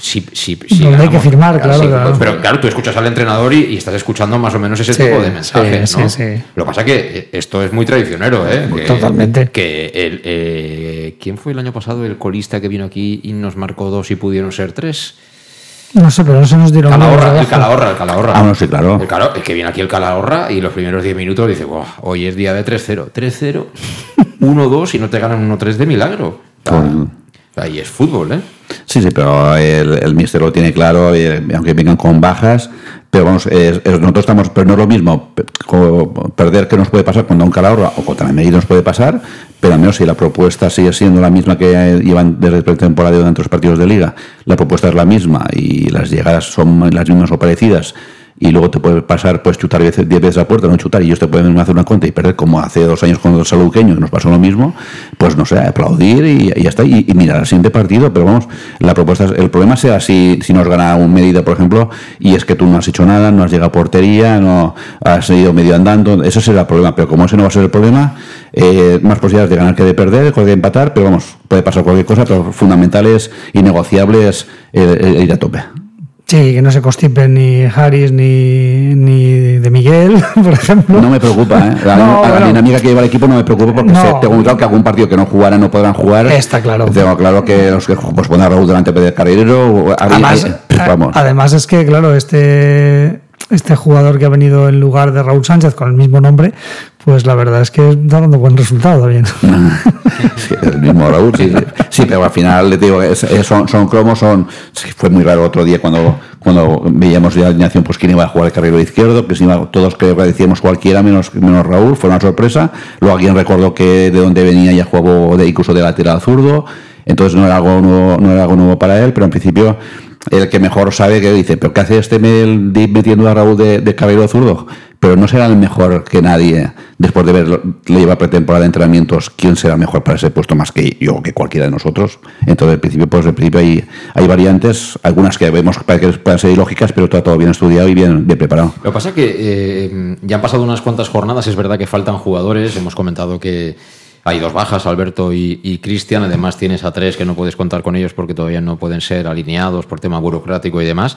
A: Si, si, si
B: Donde hay que firmar, claro,
A: sí,
B: claro.
A: Pero claro, tú escuchas al entrenador y, y estás escuchando más o menos ese
B: Sí,
A: tipo de mensajes,
B: sí,
A: ¿no?
B: sí, sí.
A: Lo que pasa es que eh, esto es muy traicionero, ¿eh? Que-
B: Totalmente.
A: Que el, eh, ¿Quién fue el año pasado el colista que vino aquí y nos marcó dos y pudieron ser tres?
B: No sé, pero no se nos dieron
A: Calahorra, el. Calahorra, el Calahorra.
C: Ah, no, sí, claro.
A: El, Cala- el que viene aquí el Calahorra y los primeros 10 minutos dice, "Buah, hoy es día de 3-0. 3-0, 1-2 y no te ganan 1-3 de milagro.
C: Con-
A: y es fútbol, ¿eh?
C: Sí, sí, pero el, el mister lo tiene claro, eh, aunque vengan con bajas, pero vamos, es- nosotros estamos, pero no es lo mismo perder que nos puede pasar contra un Calahorra o contra el Medellín nos puede pasar, pero al menos si la propuesta sigue siendo la misma que eh, llevan desde la temporada de los partidos de liga, la propuesta es la misma y las llegadas son las mismas o parecidas y luego te puede pasar, pues chutar 10 veces la puerta, no chutar, y ellos te pueden hacer una cuenta y perder como hace dos años con el saluqueño, que nos pasó lo mismo, pues no sé, aplaudir y, ya está, y, mirar al siguiente partido, pero vamos, la propuesta, el problema sea si, si nos gana un medida, por ejemplo, y es que tú no has hecho nada, no has llegado a portería, no has ido medio andando, eso será el problema, pero como ese no va a ser el problema, eh, más posibilidades de ganar que de perder, de empatar, pero vamos, puede pasar cualquier cosa, pero fundamentales y negociables el ir a tope.
B: Sí, que no se constipen ni Harris ni, ni de Miguel, por ejemplo.
C: No me preocupa, ¿eh? La, no, mi amiga que lleva el equipo no me preocupa porque tengo claro que algún partido que no jugara no podrán jugar.
B: Está claro.
C: Tengo claro que los que pues a Raúl delante de Carrero.
B: Además, vamos. además es que, claro, este este jugador que ha venido en lugar de Raúl Sánchez con el mismo nombre, pues la verdad es que está dando buen resultado también.
C: el mismo Raúl, sí, sí. pero al final le digo, son, son cromos, son. fue muy raro otro día cuando, cuando veíamos la alineación, pues quién iba a jugar el carril izquierdo, que si todos que decíamos cualquiera menos, menos Raúl, fue una sorpresa. Luego alguien recordó que de dónde venía ya jugó de, incluso de lateral zurdo, entonces no era algo nuevo, no era algo nuevo para él, pero en principio el que mejor sabe que dice, pero ¿qué hace este metiendo a Raúl de, cabello zurdo? Pero no será el mejor que nadie, después de ver, le lleva pretemporada de entrenamientos, ¿quién será mejor para ese puesto más que yo que cualquiera de nosotros? Entonces, al principio, pues, al principio hay, hay variantes, algunas que vemos para que puedan ser ilógicas, pero está todo bien estudiado y bien, bien preparado.
A: Lo que pasa es que eh, ya han pasado unas cuantas jornadas, es verdad que faltan jugadores, hemos comentado que hay dos bajas, Alberto y, Cristian. Además, tienes a tres que no puedes contar con ellos porque todavía no pueden ser alineados por tema burocrático y demás.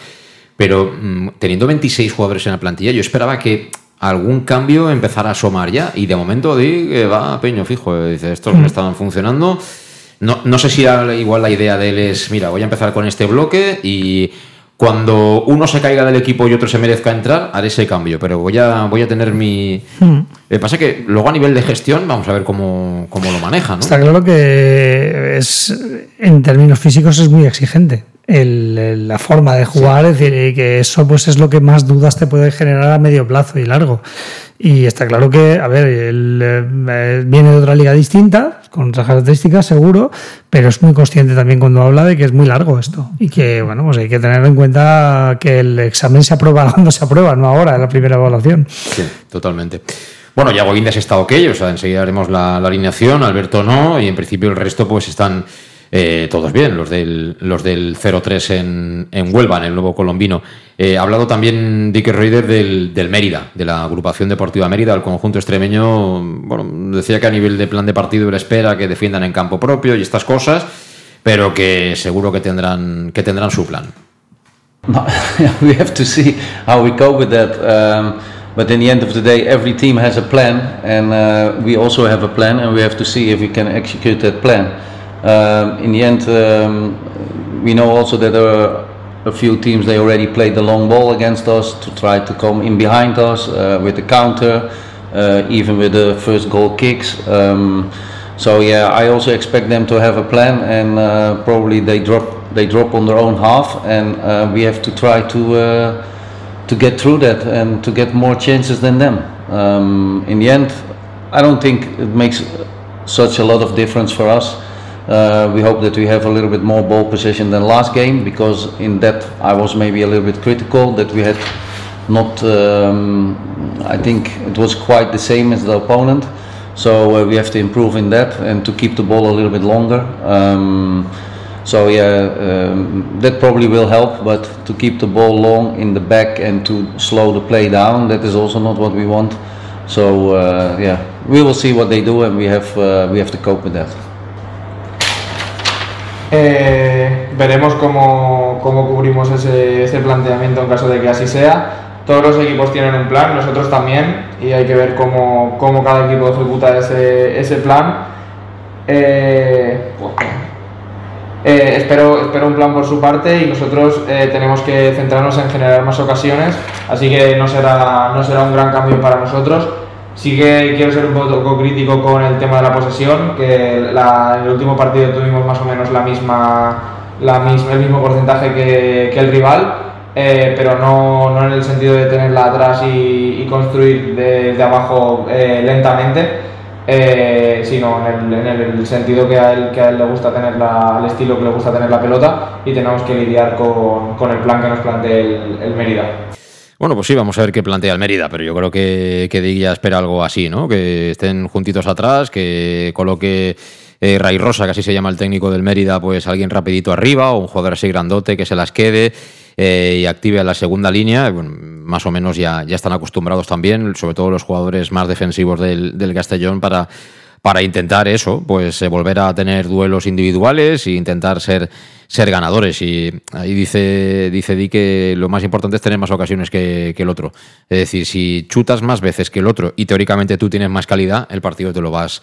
A: Pero mm, teniendo 26 jugadores en la plantilla, yo esperaba que algún cambio empezara a asomar ya. Y de momento di que va peño fijo. Dice, estos me mm. estaban funcionando. No, no sé si igual la idea de él es, mira, voy a empezar con este bloque y cuando uno se caiga del equipo y otro se merezca entrar, haré ese cambio, pero voy a, voy a tener mi... Hmm. Me pasa que luego a nivel de gestión vamos a ver cómo, cómo lo maneja. ¿no?
B: Está claro que es, en términos físicos es muy exigente. la forma de jugar, es decir, que eso pues es lo que más dudas te puede generar a medio plazo y largo. Y está claro que, a ver, él eh, viene de otra liga distinta, con otras características, seguro, pero es muy consciente también cuando habla de que es muy largo esto. Y que, bueno, pues hay que tener en cuenta que el examen se aprueba cuando se aprueba, no ahora, en la primera evaluación.
A: Sí, totalmente. Bueno, ya Guindas está ok, o sea, enseguida haremos la alineación, Alberto no, y en principio el resto pues están eh, todos bien, los del, los del 0-3 en, en, Huelva, en el nuevo colombino. Eh, ha hablado también Dick Reuter del, del, Mérida, de la agrupación deportiva Mérida, el conjunto extremeño. Bueno, decía que a nivel de plan de partido él espera que defiendan en campo propio y estas cosas, pero que seguro que tendrán, que tendrán su plan.
F: we have to see how we cope with that. Um, but in the end of the day, every team has a plan, and uh, we also have a plan, and we have to see if we can execute that plan. Um, in the end, um, we know also that there are a few teams they already played the long ball against us to try to come in behind us uh, with the counter, uh, even with the first goal kicks. Um, so yeah, I also expect them to have a plan, and uh, probably they drop they drop on their own half, and uh, we have to try to uh, to get through that and to get more chances than them. Um, in the end, I don't think it makes such a lot of difference for us. Uh, we hope that we have a little bit more ball possession than last game because in that I was maybe a little bit critical that we had not. Um, I think it was quite the same as the opponent, so uh, we have to improve in that and to keep the ball a little bit longer. Um, so yeah, um, that probably will help, but to keep the ball long in the back and to slow the play down, that is also not what we want. So uh, yeah, we will see what they do, and we have uh, we have to cope with that.
G: Eh, veremos cómo, cómo cubrimos ese, ese, planteamiento en caso de que así sea. Todos los equipos tienen un plan, nosotros también, y hay que ver cómo, cómo cada equipo ejecuta ese, ese plan. Eh, eh, espero, espero un plan por su parte y nosotros tenemos que centrarnos en generar más ocasiones, así que no será, no será un gran cambio para nosotros Sí que quiero ser un poco crítico con el tema de la posesión, que en el último partido tuvimos más o menos la misma, la misma el mismo porcentaje que, el rival, eh, pero no, no, en el sentido de tenerla atrás y, construir desde abajo eh, lentamente, eh, sino en el, en el, sentido que a, él, que a él le gusta tener la, al estilo que le gusta tener la pelota y tenemos que lidiar con, con el plan que nos plantea el, el Mérida.
A: Bueno, pues sí, vamos a ver qué plantea el Mérida, pero yo creo que, que espera algo así, ¿no? Que estén juntitos atrás, que coloque eh, Ray Rosa, que así se llama el técnico del Mérida, pues alguien rapidito arriba, o un jugador así grandote que se las quede eh, y active la segunda línea. Bueno, más o menos ya, ya están acostumbrados también, sobre todo los jugadores más defensivos del, del Castellón, para para intentar eso, pues eh, volver a tener duelos individuales e intentar ser, ser ganadores. Y ahí dice, dice Di que lo más importante es tener más ocasiones que, que, el otro. Es decir, si chutas más veces que el otro y teóricamente tú tienes más calidad, el partido te lo vas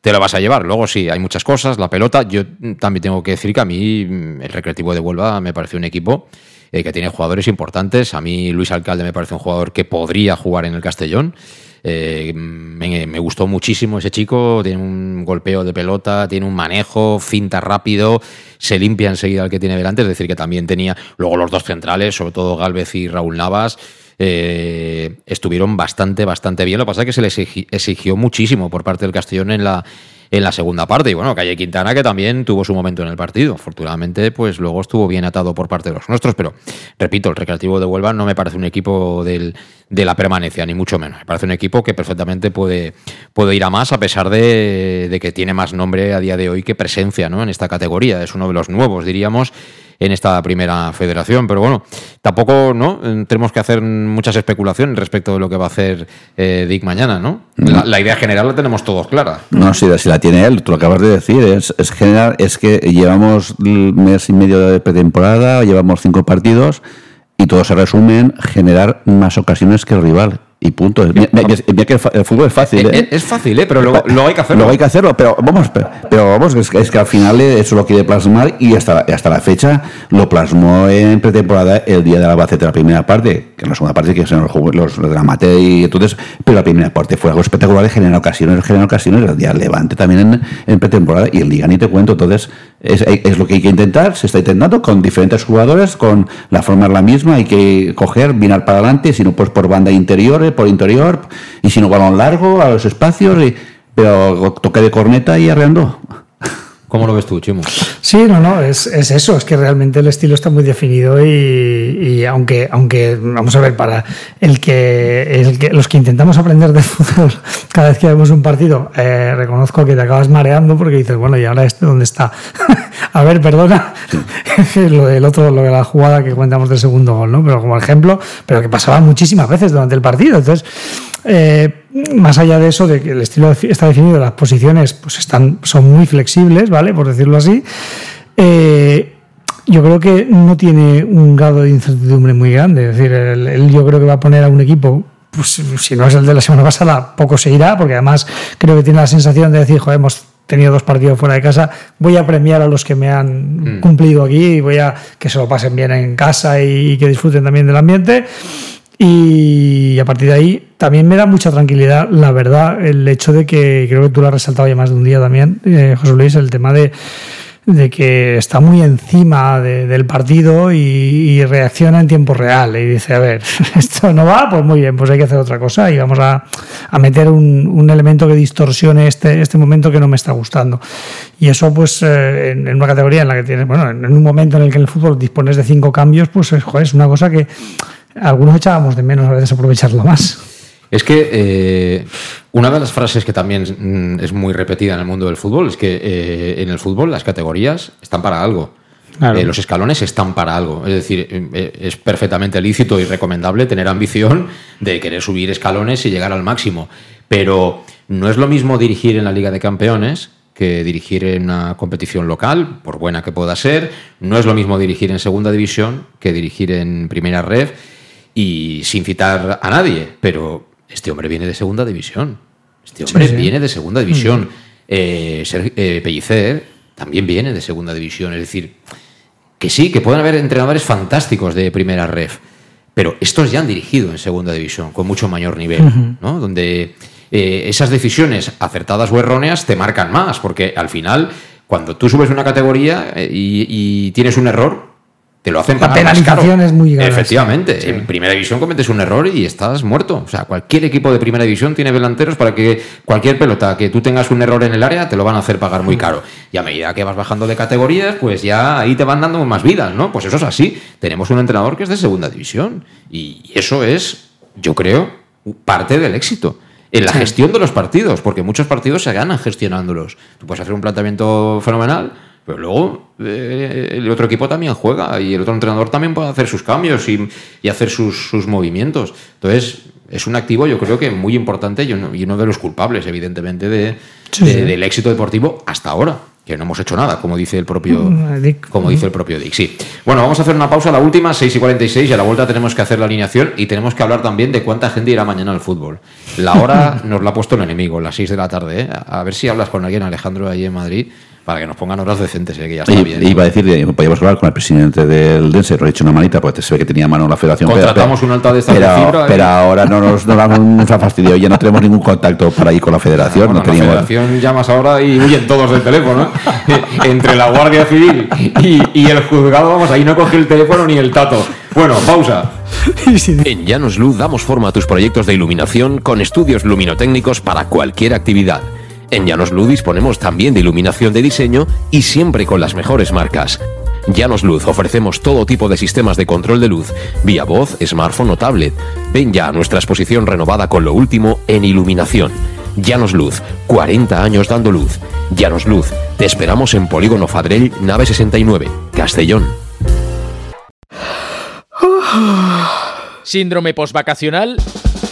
A: te lo vas a llevar. Luego sí, hay muchas cosas, la pelota. Yo también tengo que decir que a mí mm, el Recreativo de Huelva me parece un equipo eh, que tiene jugadores importantes. A mí Luis Alcalde me parece un jugador que podría jugar en el Castellón. Eh, me, gustó muchísimo ese chico, tiene un golpeo de pelota, tiene un manejo, finta rápido, se limpia enseguida el que tiene delante, es decir, que también tenía luego los dos centrales, sobre todo Galvez y Raúl Navas. Eh, estuvieron bastante, bastante bien. Lo que pasa es que se les exigió muchísimo por parte del Castellón en la, en la segunda parte. Y bueno, Calle Quintana que también tuvo su momento en el partido. Afortunadamente, pues luego estuvo bien atado por parte de los nuestros. Pero repito, el Recreativo de Huelva no me parece un equipo del, de la permanencia, ni mucho menos. Me parece un equipo que perfectamente puede, puede ir a más, a pesar de, de que tiene más nombre a día de hoy que presencia ¿no? en esta categoría. Es uno de los nuevos, diríamos en esta primera federación. Pero bueno, tampoco no tenemos que hacer muchas especulaciones respecto de lo que va a hacer eh, Dick mañana, ¿no? La, la, idea general la tenemos todos clara.
C: No, si, si la tiene él, tú lo acabas de decir, es, es general, es que llevamos un mes y medio de pretemporada, llevamos cinco partidos y todo se resume en generar más ocasiones que el rival y punto. Mira, mira que el fútbol es fácil.
A: ¿eh? Es, fácil, ¿eh? pero luego, luego, hay que hacerlo.
C: Luego hay que hacerlo, pero vamos, pero, vamos, es que, es que, al final eso lo quiere plasmar y hasta la, hasta la fecha lo plasmó en pretemporada el día de la base de la primera parte, que en la segunda parte que son los, los, los de la mate y entonces, pero la primera parte fue algo espectacular, generar ocasiones, generar ocasiones, el día Levante también en, en pretemporada y el Liga ni te cuento, entonces es, es, lo que hay que intentar, se está intentando con diferentes jugadores, con la forma es la misma, hay que coger, mirar para adelante, si no pues por banda interior, por interior, y si no balón largo, a los espacios, y, pero toque de corneta y arreando.
A: ¿Cómo lo ves tú, Chimo?
B: Sí, no, no, es, es, eso, es que realmente el estilo está muy definido y, y, aunque, aunque, vamos a ver, para el que, el que los que intentamos aprender de fútbol cada vez que vemos un partido, eh, reconozco que te acabas mareando porque dices, bueno, ¿y ahora este dónde está? a ver, perdona, lo del otro, lo de la jugada que cuentamos del segundo gol, ¿no? Pero como ejemplo, pero que pasaba muchísimas veces durante el partido, entonces... Eh, más allá de eso, de que el estilo está definido, las posiciones pues están, son muy flexibles, ¿vale? Por decirlo así. Eh, yo creo que no tiene un grado de incertidumbre muy grande. Es decir, él, él, yo creo que va a poner a un equipo, pues si no es el de la semana pasada, poco se irá, porque además creo que tiene la sensación de decir, joder, hemos tenido dos partidos fuera de casa, voy a premiar a los que me han mm. cumplido aquí y voy a que se lo pasen bien en casa y, y que disfruten también del ambiente. Y a partir de ahí también me da mucha tranquilidad, la verdad, el hecho de que creo que tú lo has resaltado ya más de un día también, eh, José Luis, el tema de, de que está muy encima de, del partido y, reacciona en tiempo real y dice, a ver, esto no va, pues muy bien, pues hay que hacer otra cosa y vamos a, a meter un, un, elemento que distorsione este, este momento que no me está gustando. Y eso pues eh, en, una categoría en la que tienes, bueno, en un momento en el que en el fútbol dispones de cinco cambios, pues es, joder, es una cosa que algunos echábamos de menos a veces aprovecharlo más.
A: Es que eh, una de las frases que también es muy repetida en el mundo del fútbol es que eh, en el fútbol las categorías están para algo. Claro. Eh, los escalones están para algo. Es decir, es perfectamente lícito y recomendable tener ambición de querer subir escalones y llegar al máximo. Pero no es lo mismo dirigir en la Liga de Campeones que dirigir en una competición local, por buena que pueda ser. No es lo mismo dirigir en segunda división que dirigir en primera red y sin citar a nadie, pero este hombre viene de segunda división. Este hombre sí, sí. viene de segunda división. Mm. Eh, Ser, eh, Pellicer también viene de segunda división. Es decir, que sí, que pueden haber entrenadores fantásticos de primera ref, pero estos ya han dirigido en segunda división con mucho mayor nivel, uh -huh. ¿no? Donde eh, esas decisiones acertadas o erróneas te marcan más, porque al final, cuando tú subes una categoría eh, y, y tienes un error, te lo hacen
B: La
A: pagar más caro.
B: es muy grave.
A: Efectivamente, en primera división cometes un error y estás muerto. O sea, cualquier equipo de primera división tiene delanteros para que cualquier pelota que tú tengas un error en el área te lo van a hacer pagar muy caro. Y a medida que vas bajando de categorías, pues ya ahí te van dando más vidas, ¿no? Pues eso es así. Tenemos un entrenador que es de segunda división y eso es, yo creo, parte del éxito. En la gestión de los partidos, porque muchos partidos se ganan gestionándolos. Tú puedes hacer un planteamiento fenomenal, pero luego eh, el otro equipo también juega y el otro entrenador también puede hacer sus cambios y, y hacer sus, sus movimientos. Entonces, es un activo yo creo que muy importante y uno, y uno de los culpables, evidentemente, de,
B: Sí,
A: de-
B: sí.
A: del éxito deportivo hasta ahora. Que no hemos hecho nada, como dice el propio,
B: Mm, Dick.
A: como dice el propio Dick. Sí. Bueno, vamos a hacer una pausa, la última, 6 y 46, y a la vuelta tenemos que hacer la alineación y tenemos que hablar también de cuánta gente irá mañana al fútbol. La hora nos la ha puesto el enemigo, las 6 de la tarde. ¿eh? A ver si hablas con alguien, Alejandro, ahí en Madrid, para que nos pongan horas decentes, ¿eh? que ya está
C: Y-
A: bien.
C: Iba a decir, eh, podíamos hablar con el presidente del Dense, lo he hecho una manita, porque se ve que tenía mano la federación. pero-
A: Contratamos un alta de estas de
C: pero,
A: ¿eh?
C: pero ahora no nos, nos, han- nos ha fastidiado, ya no tenemos ningún contacto para ir con la federación.
A: Bueno,
C: no
A: la
C: teníamos,
A: federación llamas ahora y huyen todos del teléfono. ¿eh? Entre la Guardia Civil y, y el juzgado, vamos, ahí no coge el teléfono ni el tato. Bueno, pausa.
D: En Llanos Luz damos forma a tus proyectos de iluminación con estudios luminotécnicos para cualquier actividad. En Llanos Luz disponemos también de iluminación de diseño y siempre con las mejores marcas. Llanos Luz ofrecemos todo tipo de sistemas de control de luz, vía voz, smartphone o tablet. Ven ya a nuestra exposición renovada con lo último en iluminación. Llanos Luz, 40 años dando luz. Llanos Luz, te esperamos en Polígono Fadrell, nave 69, Castellón.
E: Síndrome postvacacional.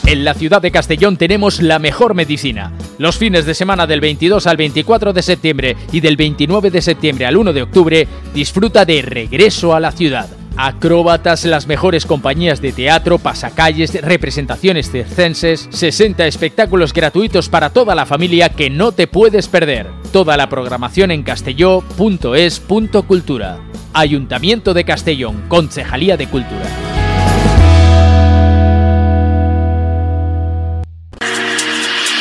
E: En la ciudad de Castellón tenemos la mejor medicina. Los fines de semana del 22 al 24 de septiembre y del 29 de septiembre al 1 de octubre, disfruta de Regreso a la ciudad. Acróbatas, las mejores compañías de teatro, pasacalles, representaciones circenses, 60 espectáculos gratuitos para toda la familia que no te puedes perder. Toda la programación en castelló.es.cultura. Ayuntamiento de Castellón, Concejalía de Cultura.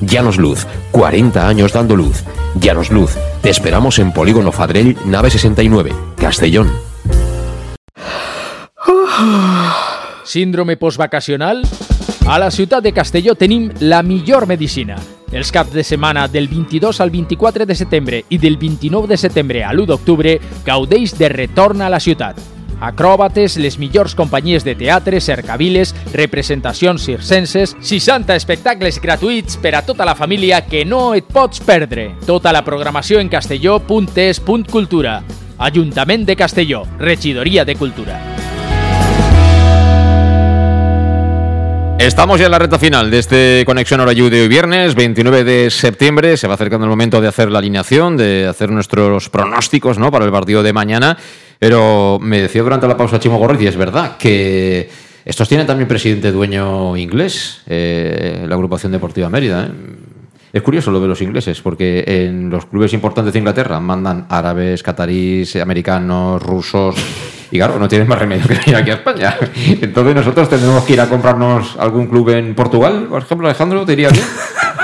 D: Llanos Luz, 40 años dando luz. Llanos Luz, te esperamos en Polígono Fadrell, nave 69, Castellón.
E: Síndrome postvacacional? A la ciutat de Castelló tenim la millor medicina. Els caps de setmana del 22 al 24 de setembre i del 29 de setembre a l'1 d'octubre gaudeix de retorn a la ciutat. Acròbates, les millors companyies de teatre, cercaviles, representacions circenses, 60 espectacles gratuïts per a tota la família que no et pots perdre. Tota la programació en castelló.es.cultura. Ajuntament de Castelló, Regidoria de Cultura.
A: Estamos ya en la recta final de este Conexión Hora de hoy viernes, 29 de septiembre. Se va acercando el momento de hacer la alineación, de hacer nuestros pronósticos ¿no? para el partido de mañana. Pero me decía durante la pausa Chimo Gorriz, y es verdad que estos tienen también presidente dueño inglés, eh, la agrupación deportiva Mérida. ¿eh? Es curioso lo de los ingleses, porque en los clubes importantes de Inglaterra mandan árabes, catarís, americanos, rusos. Y claro, no tienen más remedio que venir aquí a España. Entonces nosotros tendremos que ir a comprarnos algún club en Portugal, por ejemplo, Alejandro, ¿te iría bien?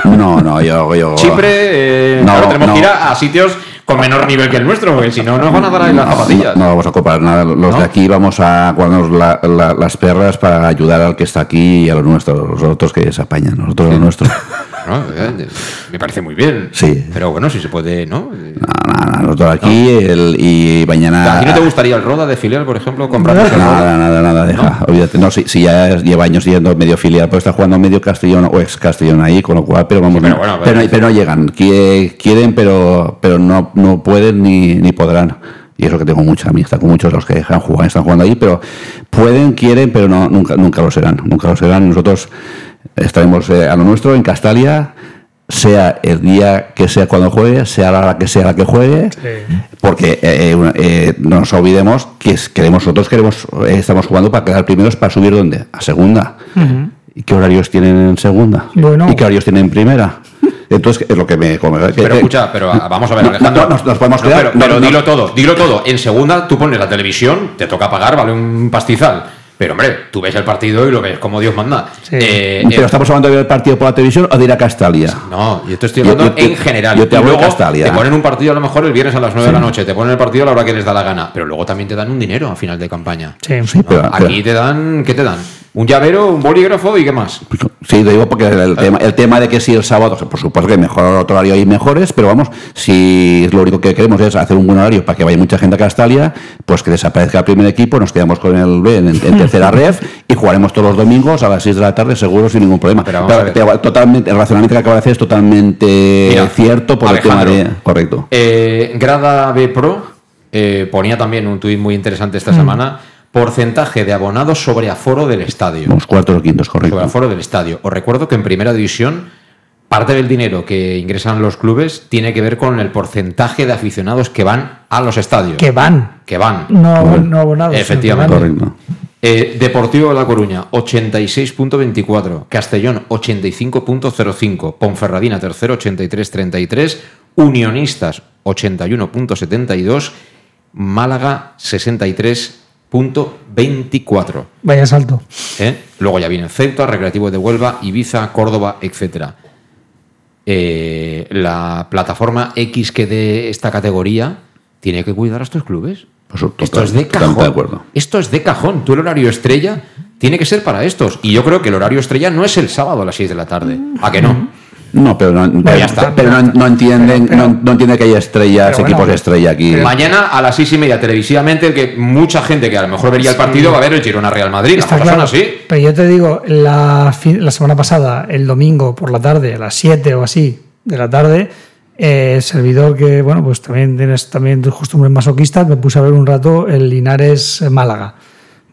C: No, no, yo. yo
A: Chipre, eh,
C: No,
A: tenemos
C: no.
A: que ir a, a sitios con menor nivel que el nuestro, porque si no nos van a dar ahí las zapatillas.
C: No vamos a comprar nada. Los
A: ¿No?
C: de aquí vamos a guardarnos la- la- las perras para ayudar al que está aquí y a los nuestros. Los otros que se apañan, nosotros los nuestros.
A: No, eh, me parece muy bien.
C: Sí.
A: Pero bueno, si se puede, ¿no?
C: Nada, nada, nosotros aquí el- y mañana.
A: ¿A ti no te gustaría el Roda de filial, por ejemplo, comprarnos el Roda?
C: Nada, nada, nada, deja, olvídate. No, si, si ya lleva años yendo medio filial, pues está jugando medio Castellón o ex Castellón ahí, con lo cual, pero vamos,
A: pero
C: no-
A: bueno,
C: pero,
A: pero-
C: pero no llegan. Quie- Quieren, pero, pero no, no pueden ni, ni podrán. Y eso que tengo mucha amistad con muchos de los que han jugado, están jugando ahí, pero pueden, quieren, pero no, nunca, nunca lo serán. Nunca lo serán. Nosotros estaremos eh, a lo nuestro en Castalia, sea el día que sea cuando juegue, sea la hora que sea la que juegue, porque eh, eh, eh, no nos olvidemos que es- queremos nosotros queremos eh, estamos jugando para quedar primeros para subir dónde a segunda y qué horarios tienen en segunda
B: Bueno.
C: y qué horarios tienen en primera entonces es lo que me
A: Pero
C: que-
A: escucha, pero ah, vamos a ver,
C: No,
A: Alejandro.
C: no, nos- nos podemos
A: No,
C: quedar-
A: pero,
C: no,
A: pero
C: no.
A: dilo todo, dilo todo. En segunda tú pones la televisión, te toca pagar, vale un pastizal. Pero hombre, tú ves el partido y lo ves como Dios manda. Eh,
C: pero
A: eh,
C: estamos hablando de ver el partido por la televisión o de ir a Castalia
A: No, yo te estoy hablando
C: yo
A: en general.
C: yo te hablo de Castalia.
A: Te ponen un partido a lo mejor el viernes a las 9 de la noche, te ponen el partido a la hora que les da la gana, pero luego también te dan un dinero a final de campaña.
B: Sí,
C: Sí, pero-
A: Aquí te dan, ¿qué te dan? Un llavero, un bolígrafo y qué más.
C: Sí, te digo porque el tema, el tema de que si el sábado, por supuesto que mejor otro horario hay mejores, pero vamos, si lo único que queremos es hacer un buen horario para que vaya mucha gente a Castalia, pues que desaparezca el primer equipo, nos quedamos con el B en, en tercera ref y jugaremos todos los domingos a las 6 de la tarde seguro sin ningún problema.
A: Pero
C: totalmente, el razonamiento que acaba de hacer es totalmente
A: Mira,
C: cierto por
A: Alejandro.
C: el tema de... Correcto.
A: Eh, Grada B Pro eh, ponía también un tuit muy interesante esta semana. Porcentaje de abonados sobre aforo del estadio.
C: Los cuartos o quintos, correcto.
A: Sobre aforo del estadio. Os recuerdo que en primera división, parte del dinero que ingresan los clubes tiene que ver con el porcentaje de aficionados que van a los estadios.
B: Que van.
A: Que van.
B: No, no abonados.
A: Efectivamente.
C: Correcto.
A: Eh, Deportivo de La Coruña, 86.24. Castellón, 85.05. Ponferradina, tercero, 83.33. Unionistas, 81.72. Málaga, 63.24.
B: Vaya salto.
A: ¿eh? Luego ya vienen Ceuta, Recreativo de Huelva, Ibiza, Córdoba, etcétera. Eh, la plataforma X que de esta categoría tiene que cuidar a estos clubes.
C: Pues, total-
A: Esto es de cajón.
C: de acuerdo.
A: Esto es de cajón. Tú el horario estrella tiene que ser para estos. Y yo creo que el horario estrella no es el sábado a las 6 de la tarde. ¿A que no?
C: No, pero no,
A: ya está.
C: pero no, no entienden,
B: Pero-
C: no, no entienden que hay estrellas,
B: bueno,
C: equipos de estrella aquí.
A: Mañana a las seis y media televisivamente, el que mucha gente que a lo mejor vería el partido va a ver el Girona Real Madrid.
B: Está claro.
A: así.
B: Pero yo te digo, la, semana pasada, el domingo por la tarde, a las 7 o así de la tarde, eh, servidor que, bueno, pues también tienes también tus costumbres masoquistas, me puse a ver un rato el Linares Málaga.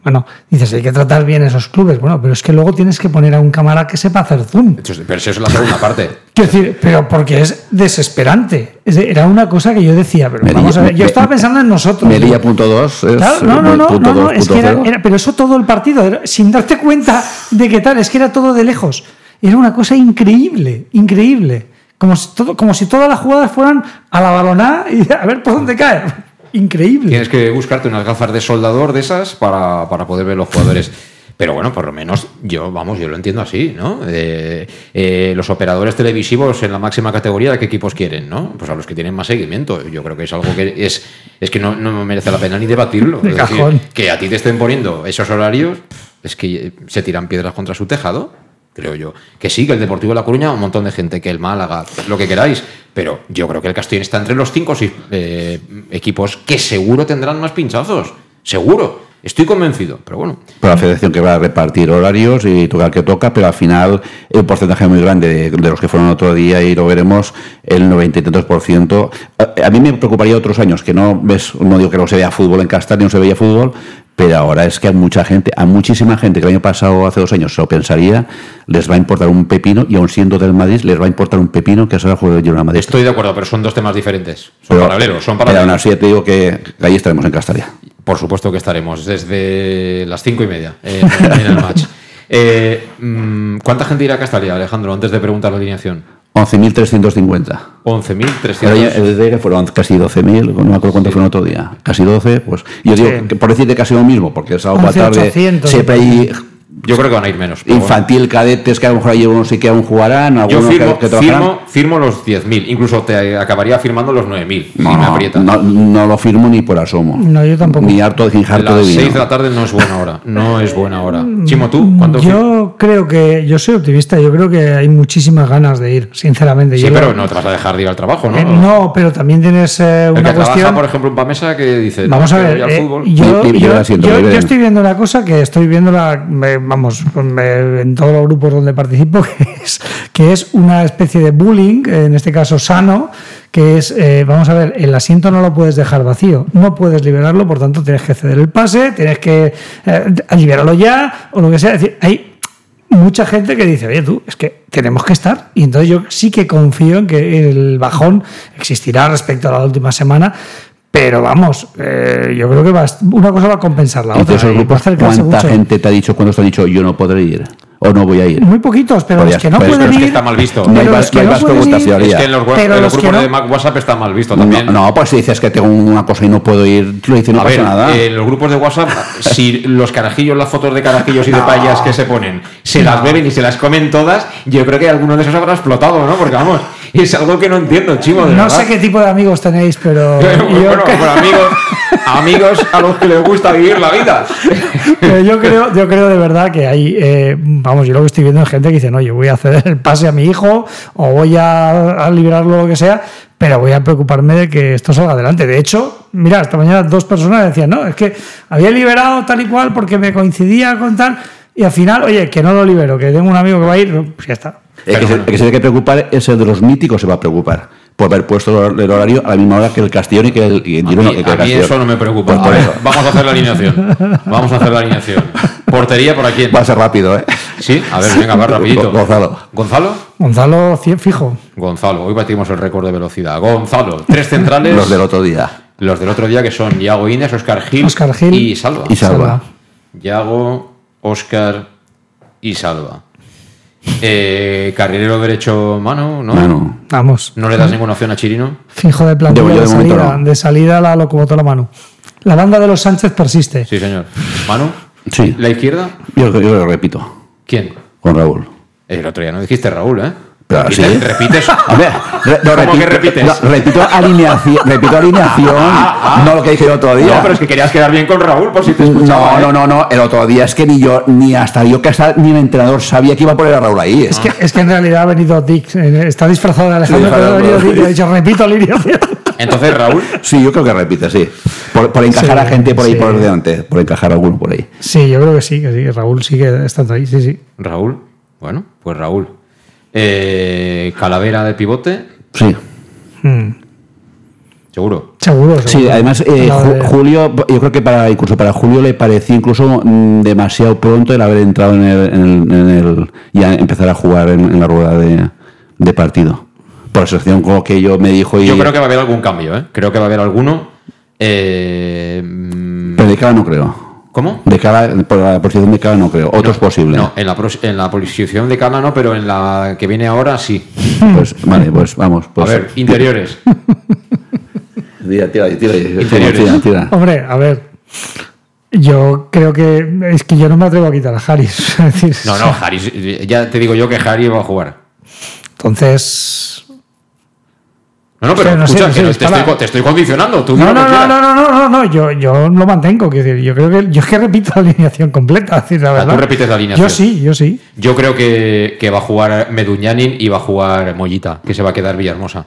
B: Bueno, dices, hay que tratar bien esos clubes. Bueno, pero es que luego tienes que poner a un cámara que sepa hacer zoom.
A: Pero eso es la segunda parte.
B: Quiero decir, pero porque es desesperante. Es de- era una cosa que yo decía, pero vamos a ver, yo estaba pensando en nosotros.
C: Melilla.2 es
B: Claro, no, no, no,
C: punto
B: no, no,
C: dos,
B: es
C: punto
B: que era, pero eso todo el partido, era- sin darte cuenta de qué tal, es que era todo de lejos. Era una cosa increíble, increíble. Como si, todo, como si todas las jugadas fueran a la balonada y a ver por dónde cae. Increíble.
A: Tienes que buscarte unas gafas de soldador de esas para, para poder ver los jugadores. Pero bueno, por lo menos yo, vamos, yo lo entiendo así, ¿no? Eh, eh, los operadores televisivos en la máxima categoría, ¿de qué equipos quieren, no? Pues a los que tienen más seguimiento. Yo creo que es algo que es, es que no, no merece la pena ni debatirlo.
B: De
A: Es decir,
B: cajón.
A: que a ti te estén poniendo esos horarios, es que se tiran piedras contra su tejado, creo yo. Que sí, que el Deportivo de La Coruña, un montón de gente, que el Málaga, lo que queráis. Pero yo creo que el Castellón está entre los cinco o seis eh, equipos que seguro tendrán más pinchazos. Seguro. Estoy convencido. Pero bueno,
C: Pero la federación que va a repartir horarios y tocar que toca, pero al final un porcentaje muy grande de, los que fueron otro día y lo veremos, el 90 y tantos por ciento. A, a mí me preocuparía otros años que no ves, no digo que no se vea fútbol en Castalia, no se veía fútbol, pero ahora es que a mucha gente, a muchísima gente que el año pasado, hace dos años, se lo pensaría, les va a importar un pepino y aun siendo del Madrid, les va a importar un pepino que se va a jugar el Girona Madrid.
A: estoy de acuerdo, pero son dos temas diferentes. Son
C: Pero-
A: paralelos, son
C: Pero aún
A: paralelos.
C: así te digo que ahí estaremos en Castalia.
A: Por supuesto que estaremos desde las cinco y media en, en el match. Eh, mm, ¿Cuánta gente irá a Castalia, Alejandro, antes de preguntar la alineación?
C: 11.350.
A: 11.300.
C: Pero ya, el de que fueron casi 12.000, no me acuerdo cuánto fueron otro día. Casi 12, pues. Yo digo,
B: Sí.
C: que por decirte casi lo mismo, porque el sábado por la tarde
B: 11.800.
C: siempre hay
A: Yo creo que van a ir menos. bueno.
C: infantil, cadetes, que a lo mejor hay unos sí que aún jugarán,
A: Yo firmo,
C: que, que trabajarán.
A: firmo, firmo los 10.000, incluso te acabaría firmando los 9.000, si
C: No,
A: me aprieta.
C: no, no lo firmo ni por asomo.
B: No, yo tampoco.
C: Ni harto, ni harto de
A: Las
C: vino.
A: 6 de la tarde no es buena hora, no es buena hora. Chimo, ¿tú cuánto fir-
B: Yo creo que, yo soy optimista, yo creo que hay muchísimas ganas de ir, sinceramente.
A: Sí,
B: Yo
A: pero no te vas a dejar de ir al trabajo, ¿no?
B: Eh, no, pero también tienes eh,
A: El
B: una
A: que
B: cuestión.
A: trabaja, por ejemplo, en Pamesa que dice, no,
B: Vamos a
A: que
B: ver, eh,
A: fútbol.
B: yo, yo- yo- estoy viendo una cosa que estoy viendo, la, vamos, eh, en todos los grupos donde participo, que es, que es una especie de bullying, en este caso sano, que es, eh, vamos a ver, el asiento no lo puedes dejar vacío, no puedes liberarlo, por tanto tienes que ceder el pase, tienes que eh, liberarlo ya, o lo que sea. Es decir, hay mucha gente que dice, oye tú, es que tenemos que estar. Y entonces yo sí que confío en que el bajón existirá respecto a la última semana. Pero vamos, eh, yo creo que va, una cosa va a compensar la otra.
C: ¿cuánta
B: mucho.
C: gente te ha dicho, cuando te ha dicho yo no podré ir? ¿O no voy a ir?
B: Muy poquitos, pero los
C: ya,
B: que no pueden
A: pero es
B: ir.
A: que está mal visto.
C: No hay más-
B: que
C: no
B: ir-.
A: Es que en los, wa-
B: Pero
A: en los
B: los que
A: grupos
B: no-
A: de Mac WhatsApp está mal visto también.
C: no, pues si dices que tengo una cosa y no puedo ir, tú lo dices, no
A: a
C: pasa
A: ver,
C: nada.
A: en los grupos de WhatsApp, si los carajillos, las fotos de carajillos y de payas que se ponen, se las beben y se las comen todas, yo creo que alguno de esos habrá explotado, ¿no? Porque vamos, es algo que no entiendo, chimo. de
B: No sé qué tipo de amigos tenéis, pero.
A: bueno,
B: yo
A: bueno, por amigos, amigos a los que les gusta vivir la vida.
B: Pero yo creo, yo creo de verdad que hay, eh, vamos, yo lo que estoy viendo es gente que dice, no, yo voy a ceder el pase a mi hijo o voy a, a liberarlo lo que sea, pero voy a preocuparme de que esto salga adelante. De hecho, mira, esta mañana dos personas decían, no, es que había liberado tal y cual porque me coincidía con tal, y al final, oye, que no lo libero, que tengo un amigo que va a ir, pues ya está.
C: El que, se, el que se tiene que preocupar es el de los míticos, se va a preocupar. Por haber puesto el horario a la misma hora que el Castellón y que el, y el
A: A mí,
C: que el
A: a mí eso no me preocupa.
C: Pues
A: A ver, vamos a hacer la alineación. Vamos a hacer la alineación. Portería por aquí.
C: Va a ser rápido, ¿eh?
A: Sí, a ver, venga, va rapidito.
C: Gonzalo.
A: Gonzalo.
B: Gonzalo, cien- fijo.
A: Gonzalo, hoy batimos el récord de velocidad. Gonzalo, tres centrales.
C: Los del otro día.
A: Los del otro día que son Yago Inés, Oscar Gil,
B: Óscar Gil
A: y Salva.
C: Y Salva.
A: Yago, Oscar y Salva. Eh, carrilero derecho Manu, ¿no?
C: Manu.
B: Vamos.
A: ¿No le das ninguna opción a Chirino?
B: Fijo de plantilla de, salida.
C: no.
B: De salida la locomotora Manu. La banda de los Sánchez persiste.
A: Sí, señor. ¿Manu?
C: Sí.
A: ¿La izquierda?
C: Yo, yo lo repito.
A: ¿Quién?
C: Con Raúl.
A: El otro día no dijiste Raúl, ¿eh?
C: Pero sí.
A: Repite- ¿Repites?
C: Hombre, re- no,
A: ¿Cómo que
C: repito,
A: repites?
C: no, repito alineación, repito alineación, no lo que dije el otro día.
A: No, pero es que querías quedar bien con Raúl por si te escuchaba.
C: No,
A: ¿eh?
C: no, no, no, el otro día es que ni yo, ni hasta yo que hasta, ni el entrenador sabía que iba a poner a Raúl ahí.
B: Es que, es que en realidad ha venido Dick, está disfrazado de Alejandro,
C: Sí,
B: pero ha venido. Dick y ha dicho, repito alineación.
A: Entonces, Raúl,
C: Sí, yo creo que repite, sí. Por, por encajar
B: Sí,
C: a gente por ahí
B: sí.
C: por delante, por encajar a alguno por ahí.
B: Sí, yo creo que sí, que sí. Raúl sigue estando ahí, sí, sí.
A: Raúl, bueno, pues Raúl. Eh, Calavera de pivote,
C: Sí.
B: Hmm.
A: seguro.
B: Seguro, seguro.
C: Sí, además eh, Ju- Julio, yo creo que para incluso para Julio le parecía incluso mm, demasiado pronto el haber entrado en el, en el, en el- ya empezar a jugar en, en la rueda de, de partido. Por la situación como que yo me dijo y
A: Yo creo que va a haber algún cambio, ¿eh? Creo que va a haber alguno. Eh, mm,
C: pero de cara no creo.
A: ¿Cómo?
C: De cara por la posición de cara no creo. Otro es posible.
A: No, en la, en la posición de Cala no, pero en la que viene ahora sí.
C: Pues vale, pues vamos. Pues,
A: a ver, interiores.
C: Tira, tira, tira, tira,
A: Interiores.
C: tira, tira.
B: Hombre, a ver. Yo creo que es que yo no me atrevo a quitar a Harris. Es decir,
A: No, no, Harry, ya te digo yo que Harry va a jugar.
B: Entonces.
A: No, no, pero
B: Sí, no sé,
A: escucha, que
B: sé,
A: no te, estoy, te estoy condicionando. Tú
B: No, no, no, no, no, no, no, no, yo, yo lo mantengo. Quiero decir, yo creo que yo es que repito la alineación completa. es decir, la
A: sea, tú repites la alineación.
B: Yo sí, yo sí.
A: Yo creo que, que va a jugar Meduñanin y va a jugar Mollita, que se va a quedar Villahermosa.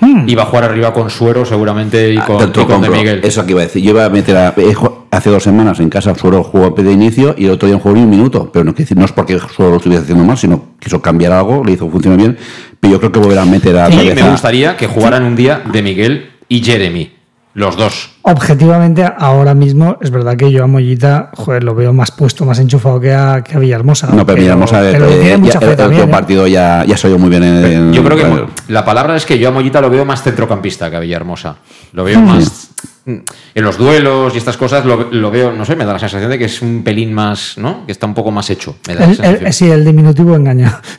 B: Hmm.
A: Y va a jugar arriba con Suero seguramente y
C: Ah,
A: con,
C: lo
A: y con De. Miguel.
C: Eso que iba a decir. Yo iba a meter a, eh, hace dos semanas en casa Suero jugó de inicio y el otro día jugó un minuto. Pero no, no es porque Suero lo estuviese haciendo mal, sino quiso cambiar algo, le hizo funcionar bien. Pero yo creo que volverá a meter a
A: Y me gustaría que jugaran un día De Miguel y Jeremy, los dos.
B: Objetivamente, ahora mismo es verdad que yo a Mollita, joder, lo veo más puesto, más enchufado que a, que a Villahermosa.
C: No, pero Villahermosa,
B: pero
C: eh, ya-
B: mucha
C: el,
B: ¿eh?
C: partido ya, ya salió muy bien en, en-
A: Yo creo que la palabra es que yo a Mollita lo veo más centrocampista que a Villahermosa. Lo veo
B: Mm.
A: más. En los duelos y estas cosas lo, lo veo, no sé, me da la sensación de que es un pelín más, ¿no? Que está un poco más hecho. Me da la
B: El- el-
A: sensación.
B: sí, el diminutivo engaña.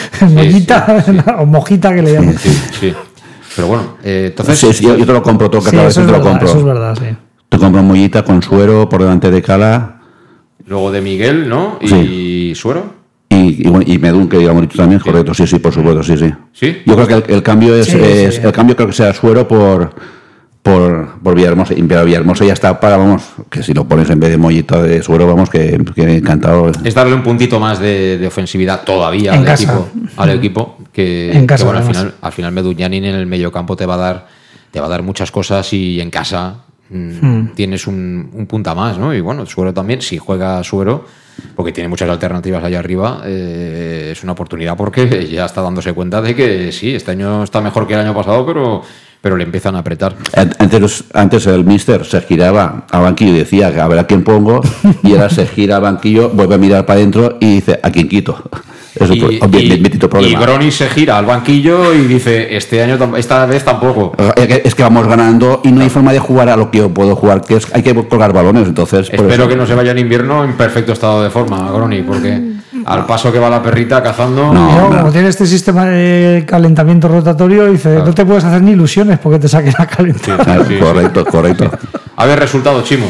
B: Mollita o mojita que le llaman.
A: Sí, sí. Pero bueno, eh, entonces.
C: Sí, sí, yo, yo te lo compro, todo que
B: Sí,
C: cada vez te lo compro.
B: eso es verdad, sí.
C: Te compro mollita con suero por delante de Cala
A: Luego de Miguel, ¿no? Y
C: Sí.
A: Suero.
C: y, y, bueno, y Medun, que digamos tú también, correcto, sí, sí, por supuesto, sí, sí.
A: Sí.
C: Yo creo que el, el cambio es,
B: Sí,
C: es-
B: sí.
C: el cambio creo que sea suero por por, por Villahermosa. Y pero Villahermosa ya está para, vamos, que si lo pones en vez de mollita de suero, vamos, que, que encantado.
A: Es darle un puntito más de, de ofensividad todavía
B: En
A: al
B: casa.
A: equipo, al equipo que,
B: En
A: que,
B: casa,
A: bueno, al final, al final Meduñanin en el mediocampo te va a dar te va a dar muchas cosas y en casa mm,
B: Hmm.
A: tienes un, un punta más, ¿no? Y bueno, Suero también, si juega Suero, porque tiene muchas alternativas allá arriba, eh, es una oportunidad porque ya está dándose cuenta de que sí, este año está mejor que el año pasado, pero, pero le empiezan a apretar.
C: Antes, antes el mister se giraba al banquillo y decía a ver a quién pongo, y ahora se gira al banquillo, vuelve a mirar para adentro y dice a quién quito. Es un
A: Y,
C: bien- bendito
A: y
C: problema.
A: Groni se gira al banquillo y dice, este año, esta vez tampoco.
C: Es que- es que vamos ganando y no hay forma de jugar a lo que yo puedo jugar, que es hay que colgar balones, entonces... por
A: Espero
C: eso-
A: que no se vaya en invierno en perfecto estado de forma, Groni, porque al paso que va la perrita cazando.
B: Y luego, como tiene este sistema de calentamiento rotatorio, dice, no te puedes hacer ni ilusiones porque te saquen a calentar.
C: Claro, correcto, correcto.
A: A ver, resultado, Chimo.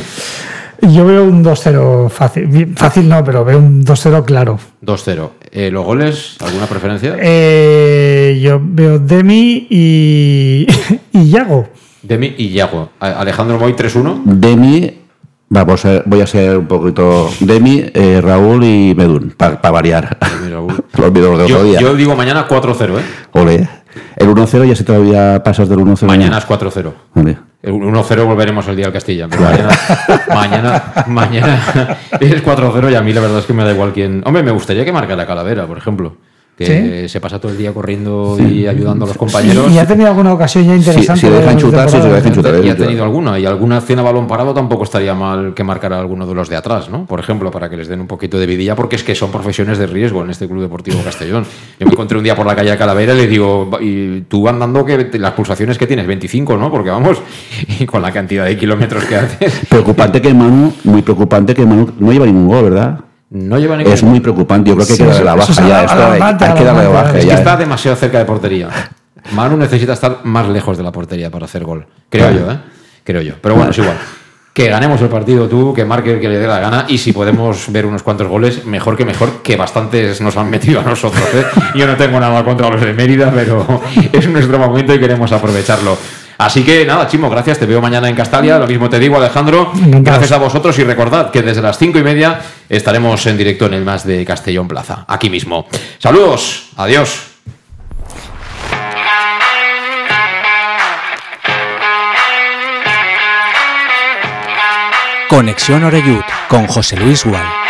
B: Yo veo un 2-0 fácil. Bien, Fácil no, pero veo un 2-0 claro.
A: 2-0. Eh, ¿Los goles? ¿Alguna preferencia?
B: Eh, yo veo Demi y, y Yago.
A: Demi y Yago. Alejandro Moy 3-1.
C: Demi, vamos a, voy a ser un poquito Demi, eh, Raúl y Medun, para variar.
A: Demi, Raúl.
C: Los de otro
A: Yo,
C: día.
A: yo digo mañana 4-0, ¿eh?
C: Ole. El 1-0 ya se todavía pasas del 1-0.
A: Mañana es 4-0.
C: Vale.
A: El 1-0 volveremos el día al Castilla. Pero mañana, mañana, mañana es 4-0 y a mí la verdad es que me da igual quién. Hombre, me gustaría que marcara Calavera, por ejemplo. Que se pasa todo el día corriendo y ayudando a los compañeros.
B: Y, y ha tenido alguna ocasión ya interesante.
C: si lo dejan
B: de
C: chutar, sí, si
B: temporada.
C: dejan chutar.
A: Y ha tenido alguna. Y alguna acción a balón parado tampoco estaría mal que marcara alguno de los de atrás, ¿no? Por ejemplo, para que les den un poquito de vidilla, porque es que son profesiones de riesgo en este Club Deportivo Castellón. Yo me encontré un día por la calle de Calavera y le digo, y tú andando que las pulsaciones que tienes, 25, ¿no? Porque vamos, y con la cantidad de kilómetros que haces.
C: Preocupante que Manu, muy preocupante que Manu no lleva ningún gol, ¿verdad?
A: No lleva ningún
C: Es muy preocupante, yo creo que hay
B: Sí,
C: que darle la baja
B: es
C: ya. Esto hay,
B: alarmante,
C: hay que darle la
B: alarmante.
C: baja
A: Es que está demasiado cerca de portería. Manu necesita estar más lejos de la portería para hacer gol. Creo yo, ¿eh? Creo yo. Pero bueno, es igual. que ganemos el partido tú, que marque el que le dé la gana y si podemos ver unos cuantos goles, mejor que mejor, que bastantes nos han metido a nosotros. ¿eh? Yo no tengo nada contra los de Mérida, pero es nuestro momento y queremos aprovecharlo. Así que nada, Chimo, gracias. Te veo mañana en Castalia. Lo mismo te digo, Alejandro. Gracias a vosotros y recordad que desde las cinco y media estaremos en directo en el más de Castellón Plaza, aquí mismo. Saludos, adiós.
H: Conexión Oreyud con José Luis Gual.